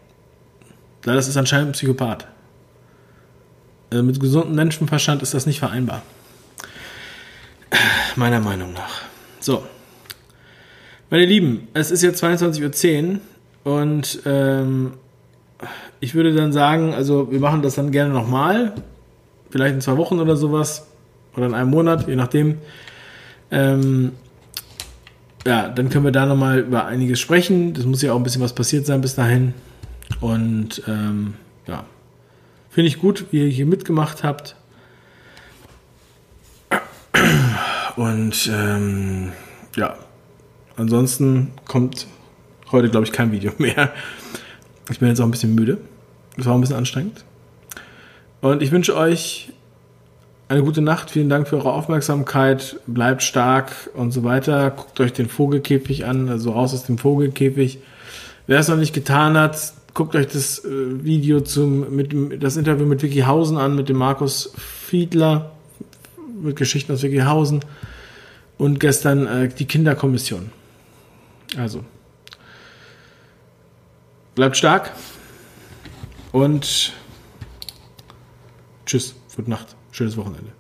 Das ist anscheinend ein Psychopath. Äh, mit gesundem Menschenverstand ist das nicht vereinbar. Meiner Meinung nach. So. Meine Lieben, es ist jetzt 22.10 Uhr und ähm, ich würde dann sagen, also wir machen das dann gerne nochmal. Vielleicht in zwei Wochen oder sowas. Oder in einem Monat, je nachdem. Ähm, ja, dann können wir da nochmal über einiges sprechen. Das muss ja auch ein bisschen was passiert sein bis dahin. Und ähm, ja, finde ich gut, wie ihr hier mitgemacht habt. Und ähm, ja, ansonsten kommt heute, glaube ich, kein Video mehr. Ich bin jetzt auch ein bisschen müde. Es war ein bisschen anstrengend. Und ich wünsche euch eine gute Nacht. Vielen Dank für eure Aufmerksamkeit. Bleibt stark und so weiter. Guckt euch den Vogelkäfig an, also raus aus dem Vogelkäfig. Wer es noch nicht getan hat, guckt euch das äh, Video zum, mit, das Interview mit Vicky Hausen an, mit dem Markus Fiedler, mit Geschichten aus Vicky Hausen und gestern äh, die Kinderkommission. Also, bleibt stark und tschüss, gute Nacht, schönes Wochenende.